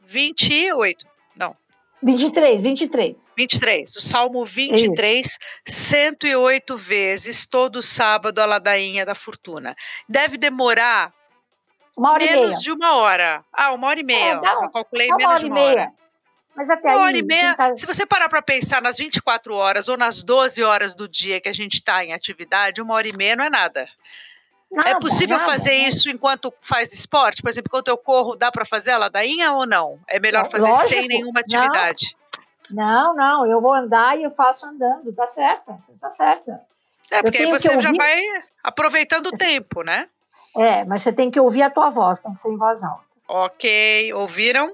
28. Não. 23, 23. 23. O Salmo 23, Isso. 108 vezes, todo sábado, a ladainha da fortuna. Deve demorar uma hora menos e meia. de uma hora. Ah, uma hora e meia. É, dá, Eu calculei menos uma hora de uma hora. Mas até uma aí, hora e meia, tá... se você parar para pensar nas 24 horas ou nas 12 horas do dia que a gente está em atividade, uma hora e meia não é nada. Nada, é possível nada, fazer nada. isso enquanto faz esporte? Por exemplo, enquanto eu corro, dá para fazer a ladainha ou não? É melhor fazer Lógico, sem nenhuma atividade? Não, não, eu vou andar e eu faço andando, tá certo, tá certo. É, porque aí você já vai aproveitando o tempo, né? É, mas você tem que ouvir a tua voz, tem que ser em voz alta. Ok, ouviram?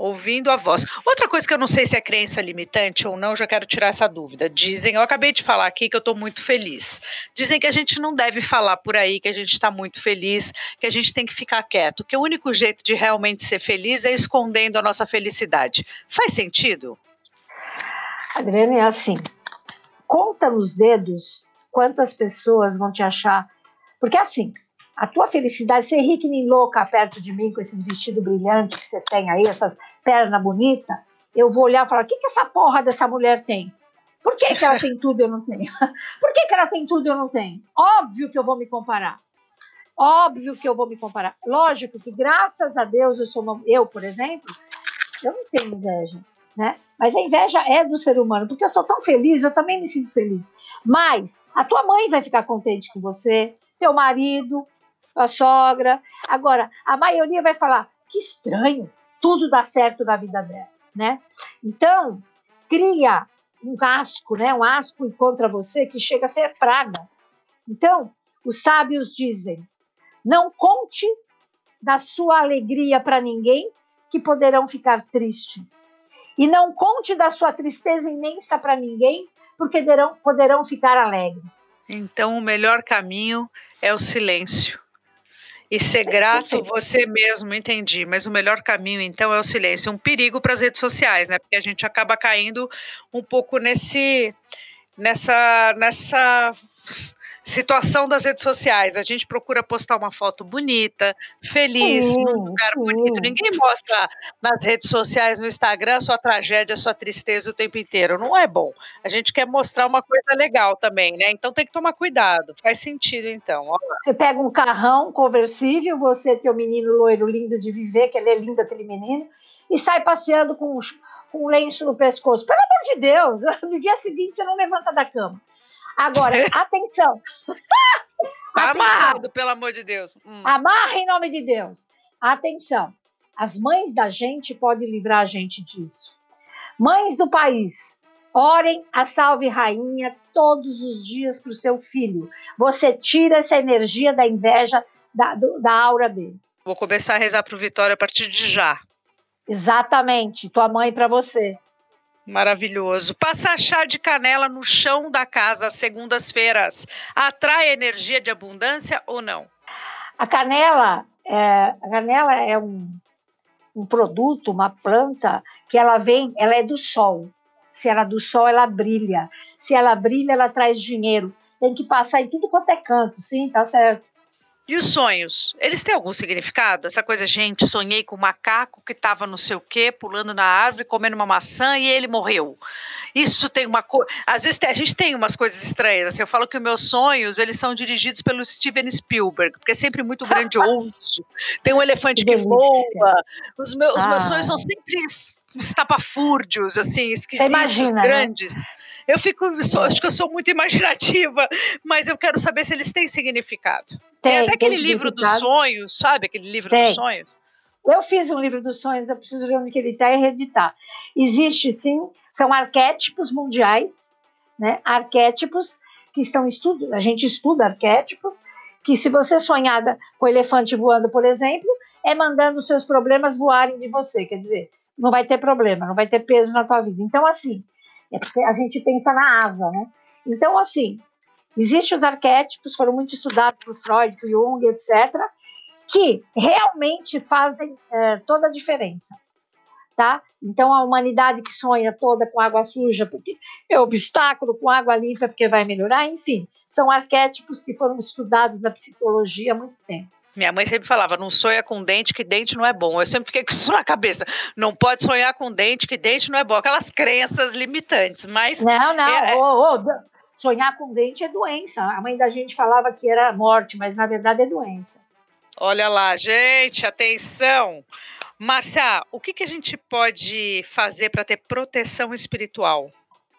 Ouvindo a voz. Outra coisa que eu não sei se é crença limitante ou não, já quero tirar essa dúvida. Dizem, eu acabei de falar aqui que eu estou muito feliz. Dizem que a gente não deve falar por aí que a gente está muito feliz, que a gente tem que ficar quieto, que o único jeito de realmente ser feliz é escondendo a nossa felicidade. Faz sentido? Adriana, é assim. Conta nos dedos quantas pessoas vão te achar. Porque assim, a tua felicidade, ser rica e nem louca perto de mim com esses vestidos brilhantes que você tem aí, essa perna bonita, eu vou olhar e falar: o que, que essa porra dessa mulher tem? Por que, que ela tem tudo e eu não tenho? Por que, que ela tem tudo e eu não tenho? Óbvio que eu vou me comparar. Óbvio que eu vou me comparar. Lógico que, graças a Deus, eu sou uma, eu, por exemplo, eu não tenho inveja, né? Mas a inveja é do ser humano, porque eu estou tão feliz, eu também me sinto feliz. Mas a tua mãe vai ficar contente com você, teu marido, a sogra. Agora, a maioria vai falar: que estranho, tudo dá certo na vida dela, né? Então, cria um asco, né? Um asco contra você que chega a ser praga. Então, os sábios dizem: não conte da sua alegria para ninguém, que poderão ficar tristes. E não conte da sua tristeza imensa para ninguém, porque poderão, poderão ficar alegres. Então, o melhor caminho é o silêncio. E ser grato você mesmo, entendi. Mas o melhor caminho, então, é o silêncio. É um perigo para as redes sociais, né? Porque a gente acaba caindo um pouco nesse, nessa, nessa situação das redes sociais. A gente procura postar uma foto bonita, feliz, Sim, num lugar bonito. Ninguém mostra nas redes sociais, no Instagram, a sua tragédia, a sua tristeza o tempo inteiro. Não é bom. A gente quer mostrar uma coisa legal também, né? Então tem que tomar cuidado. Faz sentido, então. Você pega um carrão conversível, você teu menino loiro lindo de viver, que ele é lindo aquele menino, e sai passeando com, os- com um lenço no pescoço. Pelo amor de Deus, no dia seguinte você não levanta da cama. Agora, atenção. Tá Atenção. amarrado, pelo amor de Deus. Hum. Amarra em nome de Deus. Atenção. As mães da gente podem livrar a gente disso. Mães do país, orem a salve rainha todos os dias para o seu filho. Você tira essa energia da inveja da, do- da aura dele. Vou começar a rezar pro Vitória a partir de já. Exatamente. Tua mãe para você. Maravilhoso. Passar chá de canela no chão da casa às segundas-feiras atrai energia de abundância ou não? A canela, é, a canela é um, um produto, uma planta que ela vem, ela é do sol. Se ela é do sol, ela brilha. Se ela brilha, ela traz dinheiro. Tem que passar em tudo quanto é canto, sim, tá certo. E os sonhos? Eles têm algum significado? Essa coisa, gente, sonhei com um macaco que estava não sei o quê, pulando na árvore, comendo uma maçã e ele morreu. Isso tem uma coisa. Às vezes a gente tem umas coisas estranhas. Assim, eu falo que os meus sonhos eles são dirigidos pelo Steven Spielberg, porque é sempre muito grandioso. Tem um elefante Que que voa. Os meus, os meus Ah. sonhos são sempre es- estapafúrdios, assim, esquisitos, imagina, né? grandes. Eu fico, sou- acho que eu sou muito imaginativa, mas eu quero saber se eles têm significado. Tem, até aquele livro dos sonhos, sabe? Aquele livro Tem. dos sonhos. Eu fiz um livro dos sonhos, eu preciso ver onde que ele está e reeditar. Existe sim, são arquétipos mundiais, né? Arquétipos que estão estudo, a gente estuda arquétipos, que se você sonhar da- com o elefante voando, por exemplo, é mandando os seus problemas voarem de você, quer dizer, não vai ter problema, não vai ter peso na tua vida. Então assim, é a gente pensa na asa, né? Então assim, existem os arquétipos, foram muito estudados por Freud, por Jung, etc que realmente fazem eh, toda a diferença. Tá? Então, a humanidade que sonha toda com água suja, porque é obstáculo, com água limpa, porque vai melhorar, enfim, são arquétipos que foram estudados na psicologia há muito tempo. Minha mãe sempre falava, não sonha com dente, que dente não é bom. Eu sempre fiquei com isso na cabeça. Não pode sonhar com dente, que dente não é bom. Aquelas crenças limitantes, mas Não, não, É, é- ô, do- sonhar com dente é doença. A mãe da gente falava que era morte, mas na verdade é doença. olha lá, gente, atenção. Márcia, o que, que a gente pode fazer para ter proteção espiritual?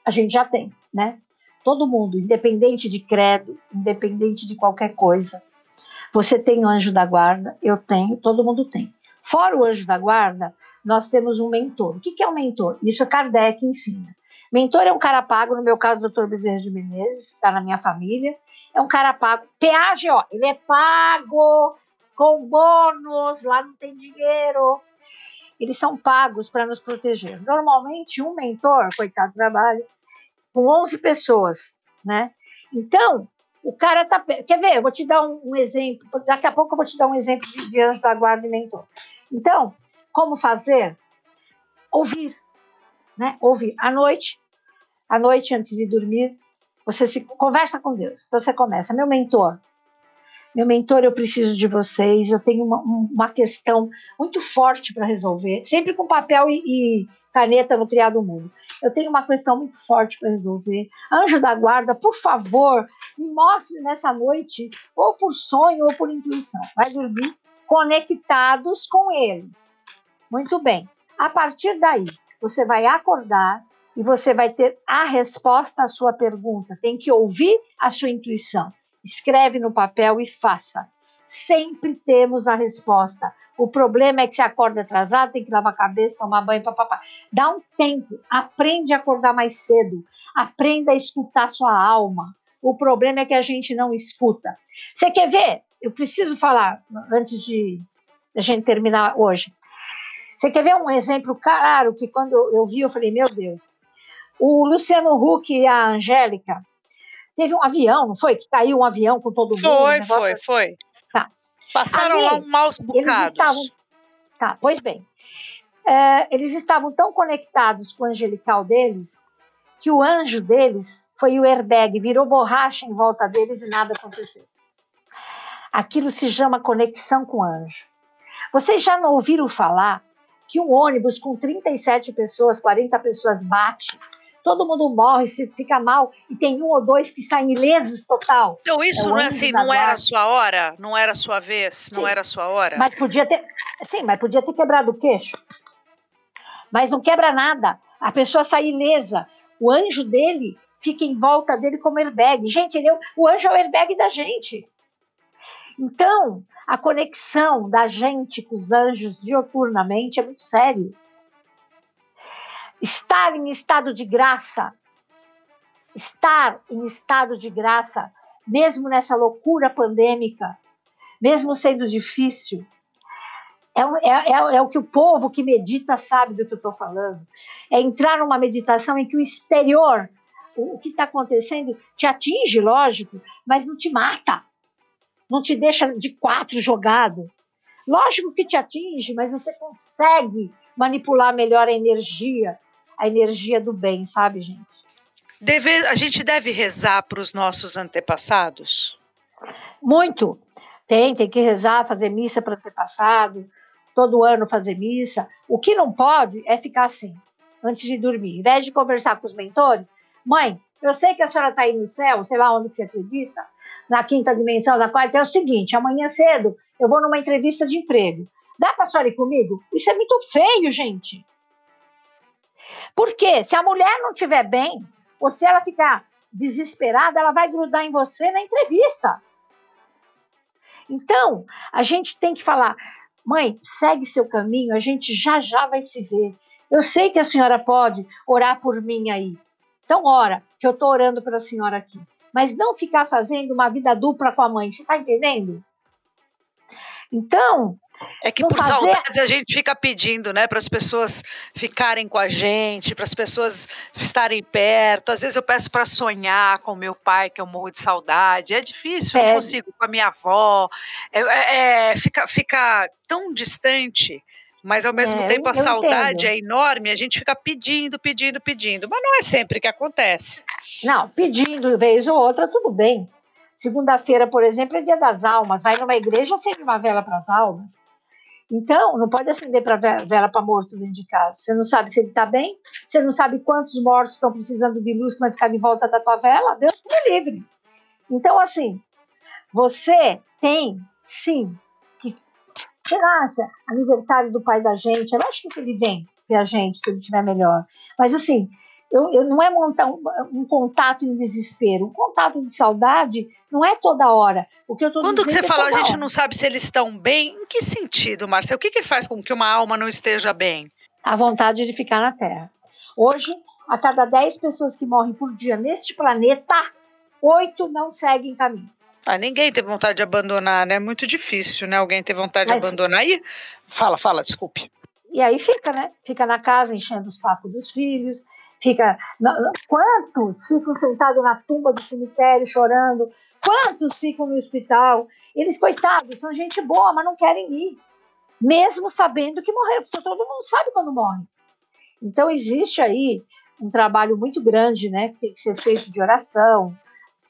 a gente já tem, né? Todo mundo, independente de credo, independente de qualquer coisa. Você tem o anjo da guarda, eu tenho, todo mundo tem. Fora o anjo da guarda, nós temos um mentor. O que que é um mentor? Isso Kardec ensina. Mentor é um cara pago, no meu caso, o doutor Bezerra de Menezes, que está na minha família. É um cara pago. PAGO, ele é pago com bônus, lá não tem dinheiro. Eles são pagos para nos proteger. Normalmente, um mentor, coitado, trabalha com 11 pessoas, né? Então, o cara tá. Quer ver? Eu vou te dar um, um exemplo. Daqui a pouco eu vou te dar um exemplo de, de anjo da guarda e mentor. Então, como fazer? Ouvir, né? À noite, à noite, antes de dormir, você se conversa com Deus. Então, você começa, meu mentor. Meu mentor, eu preciso de vocês. Eu tenho uma, um- uma questão muito forte para resolver, sempre com papel e, e caneta no criado mundo. Eu tenho uma questão muito forte para resolver. Anjo da guarda, por favor, me mostre nessa noite, ou por sonho ou por intuição. Vai dormir conectados com eles. Muito bem. A partir daí, você vai acordar e você vai ter a resposta à sua pergunta. Tem que ouvir a sua intuição. Escreve no papel e faça. Sempre temos a resposta. O problema é que você acorda atrasado, tem que lavar a cabeça, tomar banho, papapá. Dá um tempo, aprende a acordar mais cedo, aprenda a escutar sua alma. O problema é que a gente não escuta. Você quer ver? Eu preciso falar antes de a gente terminar hoje. Você quer ver um exemplo claro que quando eu, vi, eu falei, meu Deus. O Luciano Huck e a Angélica teve um avião, não foi? Que caiu um avião com todo mundo. um Foi, negócio foi, foi. Tá. Passaram Ali, lá um maus eles bocados. estavam. Tá, pois bem. É, eles estavam tão conectados com o angelical deles que o anjo deles foi o airbag, virou borracha em volta deles e nada aconteceu. Aquilo se chama conexão com o anjo. Vocês já não ouviram falar que um ônibus com 37 pessoas, 40 pessoas bate todo mundo morre, se fica mal, e tem um ou dois que saem ilesos total. Então isso é não é assim, não era a sua hora? Não era a sua vez? Sim, não era a sua hora? Mas podia ter. Sim, mas podia ter quebrado o queixo. Mas não quebra nada. A pessoa sai ilesa. O anjo dele fica em volta dele como airbag. Gente, ele é, o anjo é o airbag da gente. Então, a conexão da gente com os anjos dioturnamente é muito sério estar em estado de graça, estar em estado de graça, mesmo nessa loucura pandêmica, mesmo sendo difícil, é, é, é, é, o que o povo que medita sabe do que eu estou falando. É entrar numa meditação em que o exterior, o, o que está acontecendo, te atinge, lógico, mas não te mata. Não te deixa de quatro jogado. Lógico que te atinge, mas você consegue manipular melhor a energia, a energia do bem, sabe, gente? Deve, a gente deve rezar para os nossos antepassados? Muito. Tem, tem que rezar, fazer missa para antepassado, todo ano fazer missa. O que não pode é ficar assim, antes de dormir. Em vez de conversar com os mentores, mãe, eu sei que a senhora está aí no céu, sei lá onde que você acredita, na quinta dimensão, na quarta, é o seguinte, amanhã cedo eu vou numa entrevista de emprego. Dá para a senhora ir comigo? Isso é muito feio, gente. Porque se a mulher não estiver bem, ou se ela ficar desesperada, ela vai grudar em você na entrevista. Então, a gente tem que falar, mãe, segue seu caminho, a gente já já vai se ver. Eu sei que a senhora pode orar por mim aí. Então, ora, que eu estou orando pela senhora aqui. Mas não ficar fazendo uma vida dupla com a mãe, você está entendendo? Então, é que por fazer... saudades a gente fica pedindo, né, para as pessoas ficarem com a gente, para as pessoas estarem perto. Às vezes eu peço para sonhar com meu pai, que eu morro de saudade. É difícil, é. não consigo com a minha avó. É, é, é, fica, fica tão distante. Mas ao mesmo é, tempo a saudade entendo. é enorme, a gente fica pedindo, pedindo, pedindo. Mas não é sempre que acontece. Não, pedindo vez ou outra, tudo bem. Segunda-feira, por exemplo, é dia das almas. Vai numa igreja, acende uma vela para as almas. Então, não pode acender para vela para morto dentro de casa. Você não sabe se ele está bem, você não sabe quantos mortos estão precisando de luz que vai ficar de volta da tua vela. Deus me livre. Então, assim, você tem, sim, acha aniversário do pai da gente? Eu acho que ele vem ver a gente se ele estiver melhor. Mas, assim, eu, eu, não é montar um, um, contato em desespero. Um contato de saudade não é toda hora. O que eu tô Quando que você é fala, a gente hora. não sabe se eles estão bem, em que sentido, Márcia? O que, que faz com que uma alma não esteja bem? A vontade de ficar na Terra. Hoje, a cada 10 pessoas que morrem por dia neste planeta, oito não seguem caminho. Ah, ninguém tem vontade de abandonar, né? É muito difícil, né? Alguém ter vontade Mas, de abandonar. E fala, fala, desculpe. E aí fica, né? Fica na casa enchendo o saco dos filhos, fica. Quantos ficam sentados na tumba do cemitério chorando? Quantos ficam no hospital? Eles, coitados, são gente boa, mas não querem ir. Mesmo sabendo que morreram, porque todo mundo sabe quando morre. Então, existe aí um trabalho muito grande, né? Que tem que ser feito de oração,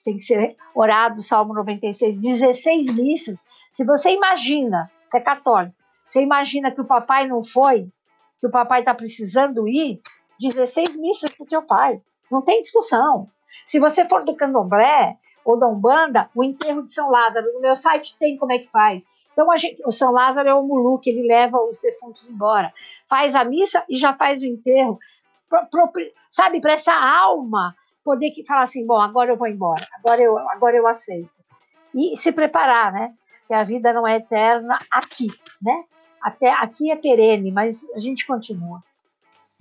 tem que ser orado, Salmo 96, 16 missas. Se você imagina, você é católico, você imagina que o papai não foi, que o papai está precisando ir, 16 missas para o teu pai. Não tem discussão. Se você for do candomblé ou da Umbanda, o enterro de São Lázaro, no meu site tem como é que faz. Então, gente, o São Lázaro é o mulu que ele leva os defuntos embora. Faz a missa e já faz o enterro. Pro, pro, sabe, para essa alma poder que falar assim, bom, agora eu vou embora, agora eu, agora eu aceito. E se preparar, né? Que a vida não é eterna aqui, né? Até aqui é perene, mas a gente continua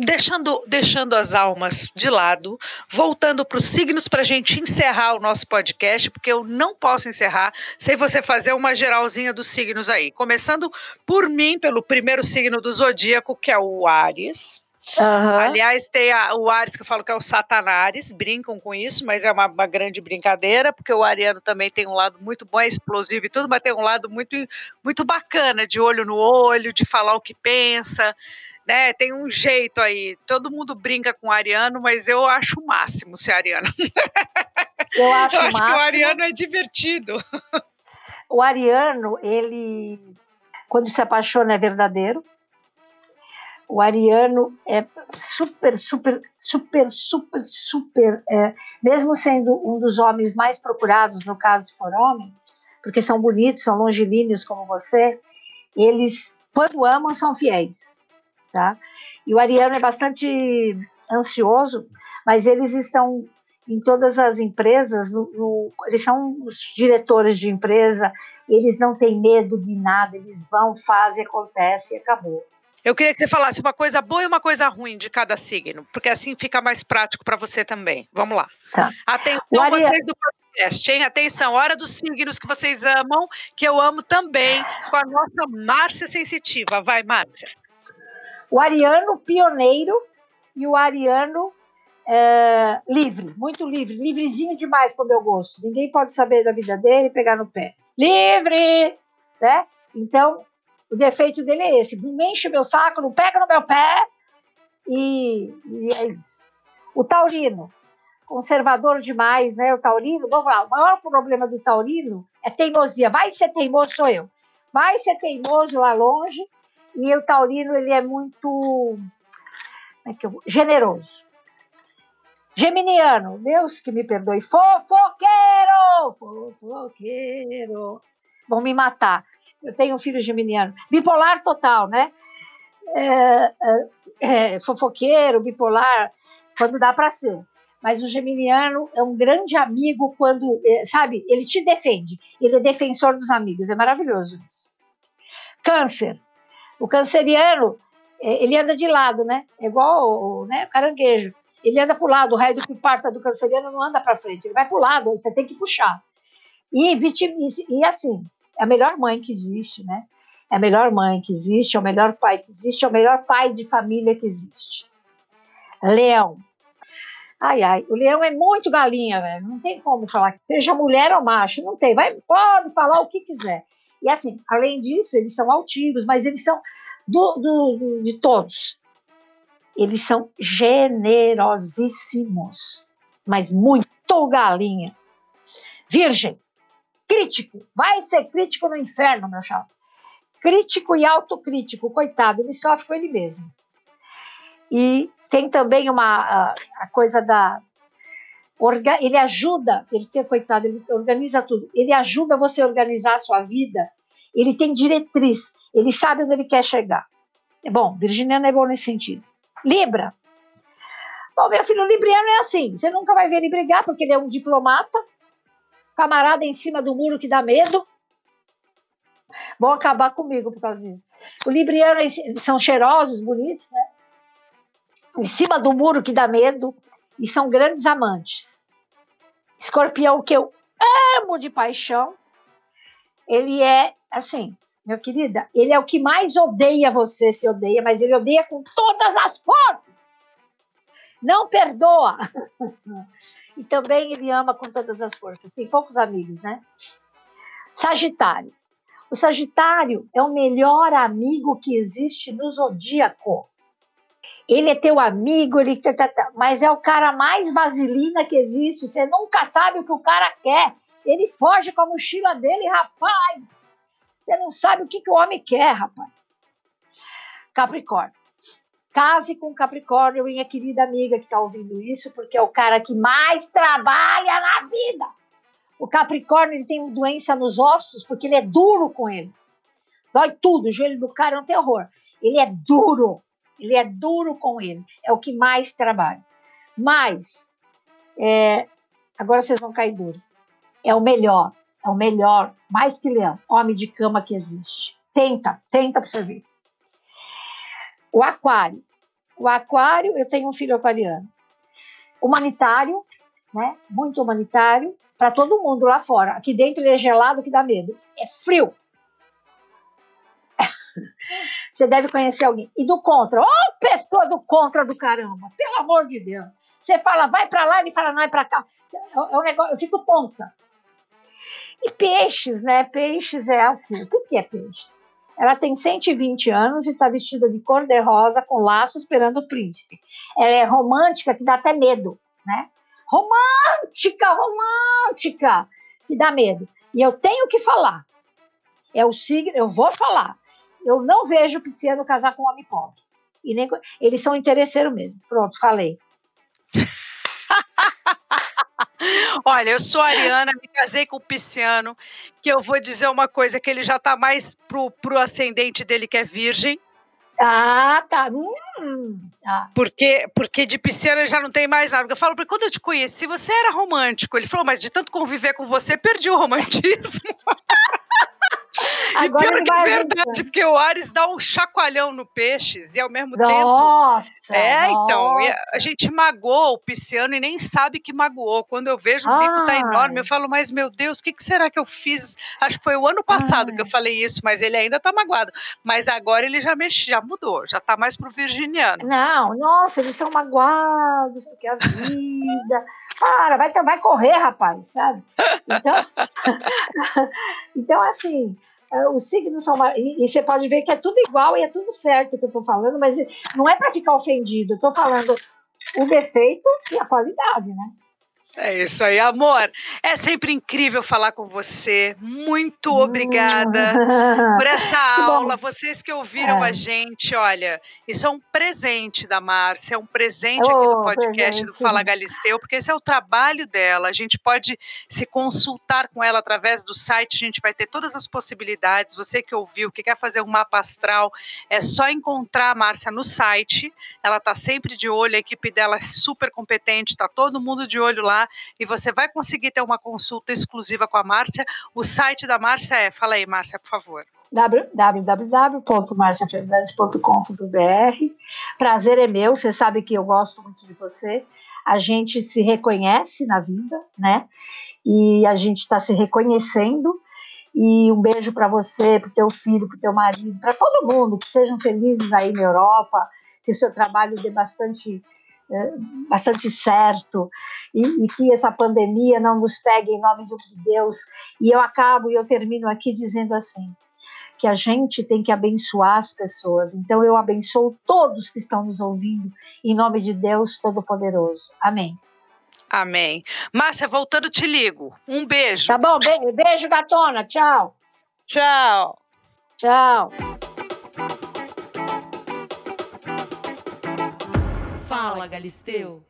deixando, deixando as almas de lado, voltando para os signos para a gente encerrar o nosso podcast, porque eu não posso encerrar sem você fazer uma geralzinha dos signos aí. Começando por mim, pelo primeiro signo do zodíaco, que é o Ares. Uhum. Aliás, tem a, o Ares que eu falo que é o Satanares, brincam com isso, mas é uma, uma, grande brincadeira, porque o ariano também tem um lado muito bom, é explosivo e tudo, mas tem um lado muito, muito bacana, de olho no olho, de falar o que pensa, né? Tem um jeito aí. Todo mundo brinca com o ariano, mas eu acho o máximo ser ariano. Eu acho, eu acho que o ariano é divertido. O ariano, ele, quando se apaixona, é verdadeiro. O ariano é super, super, super, super, super, é, mesmo sendo um dos homens mais procurados, no caso se for homem, porque são bonitos, são longilíneos como você, eles, quando amam, são fiéis, tá? E o ariano é bastante ansioso, mas eles estão em todas as empresas, no, no, eles são os diretores de empresa, eles não têm medo de nada, eles vão, fazem, acontece e acabou. Eu queria que você falasse uma coisa boa e uma coisa ruim de cada signo, porque assim fica mais prático para você também. Vamos lá. Tá. Atenção, Aria... vocês do podcast, hein? Atenção, hora dos signos que vocês amam, que eu amo também, com a nossa Márcia Sensitiva. Vai, Márcia. O ariano pioneiro e o ariano é, livre, muito livre, livrezinho demais para o meu gosto. Ninguém pode saber da vida dele e pegar no pé. Livre! Né? Então, o defeito dele é esse: não enche meu saco, não pega no meu pé, e, e é isso. O taurino, conservador demais, né? O taurino, vamos lá, o maior problema do taurino é teimosia. Vai ser teimoso, sou eu. Vai ser teimoso lá longe, e o taurino, ele é muito é eu, generoso. Geminiano, Deus que me perdoe, fofoqueiro, fofoqueiro. Vão me matar. Eu tenho um filho geminiano. Bipolar total, né? É, é, é, fofoqueiro, bipolar, quando dá para ser. Mas o geminiano é um grande amigo quando, é, sabe, ele te defende. Ele é defensor dos amigos. É maravilhoso isso. Câncer. O canceriano, é, ele anda de lado, né? É igual né, caranguejo. Ele anda para o lado, o raio do que parta do canceriano não anda para frente, ele vai para o lado, você tem que puxar. E, vitimize, e assim, é a melhor mãe que existe, né? É a melhor mãe que existe, é o melhor pai que existe, é o melhor pai de família que existe. Leão. Ai, ai, o leão é muito galinha, velho. Não tem como falar que seja mulher ou macho, não tem. Vai, pode falar o que quiser. E assim, além disso, eles são altivos, mas eles são do, do, do de todos. Eles são generosíssimos, mas muito galinha. Virgem, crítico, vai ser crítico no inferno, meu chapa. Crítico e autocrítico, coitado, ele sofre com ele mesmo. E tem também uma a, coisa da ele ajuda, ele tem coitado, ele organiza tudo. Ele ajuda você a organizar a sua vida. Ele tem diretriz, ele sabe onde ele quer chegar. É bom, virginiano é bom nesse sentido. Libra. Bom, meu filho, o libriano é assim: você nunca vai ver ele brigar, porque ele é um diplomata, camarada em cima do muro que dá medo. Vão acabar comigo por causa disso. O libriano são cheirosos, bonitos, né? Em cima do muro que dá medo, e são grandes amantes. Escorpião, que eu amo de paixão, ele é assim, meu querida, ele é o que mais odeia você, se odeia, mas ele odeia com todas as forças. Não perdoa. e também ele ama com todas as forças. Tem poucos amigos, né? Sagitário. O Sagitário é o melhor amigo que existe no zodíaco. Ele é teu amigo, ele tá, tá, tá, mas é o cara mais vaselina que existe. Você nunca sabe o que o cara quer. Ele foge com a mochila dele, rapaz. Você não sabe o que, que o homem quer, rapaz. Capricórnio. Case com Capricórnio, minha querida amiga que está ouvindo isso, porque é o cara que mais trabalha na vida. O Capricórnio ele tem doença nos ossos porque ele é duro com ele. Dói tudo, o joelho do cara é um terror. Ele é duro, ele é duro com ele. É o que mais trabalha. Mas, é, agora vocês vão cair duro. É o melhor. É o melhor, mais que leão, homem de cama que existe. Tenta, tenta para você ver. O aquário. O aquário, eu tenho um filho aquariano. Humanitário, né? Muito humanitário, para todo mundo lá fora. Aqui dentro ele é gelado que dá medo. É frio. Você deve conhecer alguém. E do contra. Ô, oh, pessoa do contra do caramba. Pelo amor de Deus. Você fala, vai para lá, ele fala, não, é para cá. É um negócio, eu fico tonta. E peixes, né? Peixes é o quê? O que é peixes? Ela tem 120 anos e está vestida de cor de rosa com laço esperando o príncipe. Ela é romântica que dá até medo, né? Romântica, romântica, que dá medo. E eu tenho que falar. É o signo, eu vou falar. Eu não vejo o pisciano casar com um homem pobre. E nem, eles são interesseiros mesmo. Pronto, falei. Olha, eu sou Ariana, me casei com o Pisciano, que eu vou dizer uma coisa, que ele já tá mais pro, pro ascendente dele, que é virgem. Ah, tá. Hum, ah. Porque, porque de pisciano já não tem mais nada. Eu falo, porque quando eu te conheci, você era romântico. Ele falou, mas de tanto conviver com você, perdi o romantismo. Agora e pior que é verdade, porque o Ares dá um chacoalhão no peixes e ao mesmo nossa, tempo. É, nossa. então. a gente magoou o pisciano e nem sabe que magoou. Quando eu vejo o bico tá enorme, eu falo, mas meu Deus, o que, que, será que eu fiz? Acho que foi o ano passado Ai. que eu falei isso, mas ele ainda tá magoado. Mas agora ele já mexeu, já mudou, já tá mais pro virginiano. Não, nossa, eles são magoados, porque a vida. Para, vai, vai correr, rapaz, sabe? Então, então assim. É, os signos são. E, e, você pode ver que é tudo igual e é tudo certo que eu estou falando, mas não é para ficar ofendido. Eu estou falando o defeito e a qualidade, né? É isso aí, amor. É sempre incrível falar com você. Muito obrigada por essa aula. Vocês que ouviram é. a gente, olha, isso é um presente da Márcia, é um presente oh, aqui no podcast presente. do Fala Galisteu, porque esse é o trabalho dela. A gente pode se consultar com ela através do site, a gente vai ter todas as possibilidades. Você que ouviu, que quer fazer um mapa astral, é só encontrar a Márcia no site. Ela está sempre de olho, a equipe dela é super competente, está todo mundo de olho lá e você vai conseguir ter uma consulta exclusiva com a Márcia. O site da Márcia é, fala aí, Márcia, por favor www.marciafernandes.com.br. Prazer é meu, você sabe que eu gosto muito de você. A gente se reconhece na vida, né? E a gente está se reconhecendo. E um beijo para você, para o teu filho, para o teu marido, para todo mundo, que sejam felizes aí na Europa, que o seu trabalho dê bastante bastante certo e, e, que essa pandemia não nos pegue em nome de Deus. E eu acabo e eu termino aqui dizendo assim que a gente tem que abençoar as pessoas. Então eu abençoo todos que estão nos ouvindo em nome de Deus Todo-Poderoso. Amém. Amém. Márcia, voltando, te ligo. Um beijo. Tá bom, beijo, beijo gatona. Tchau. Tchau. Tchau. Fala, Galisteu.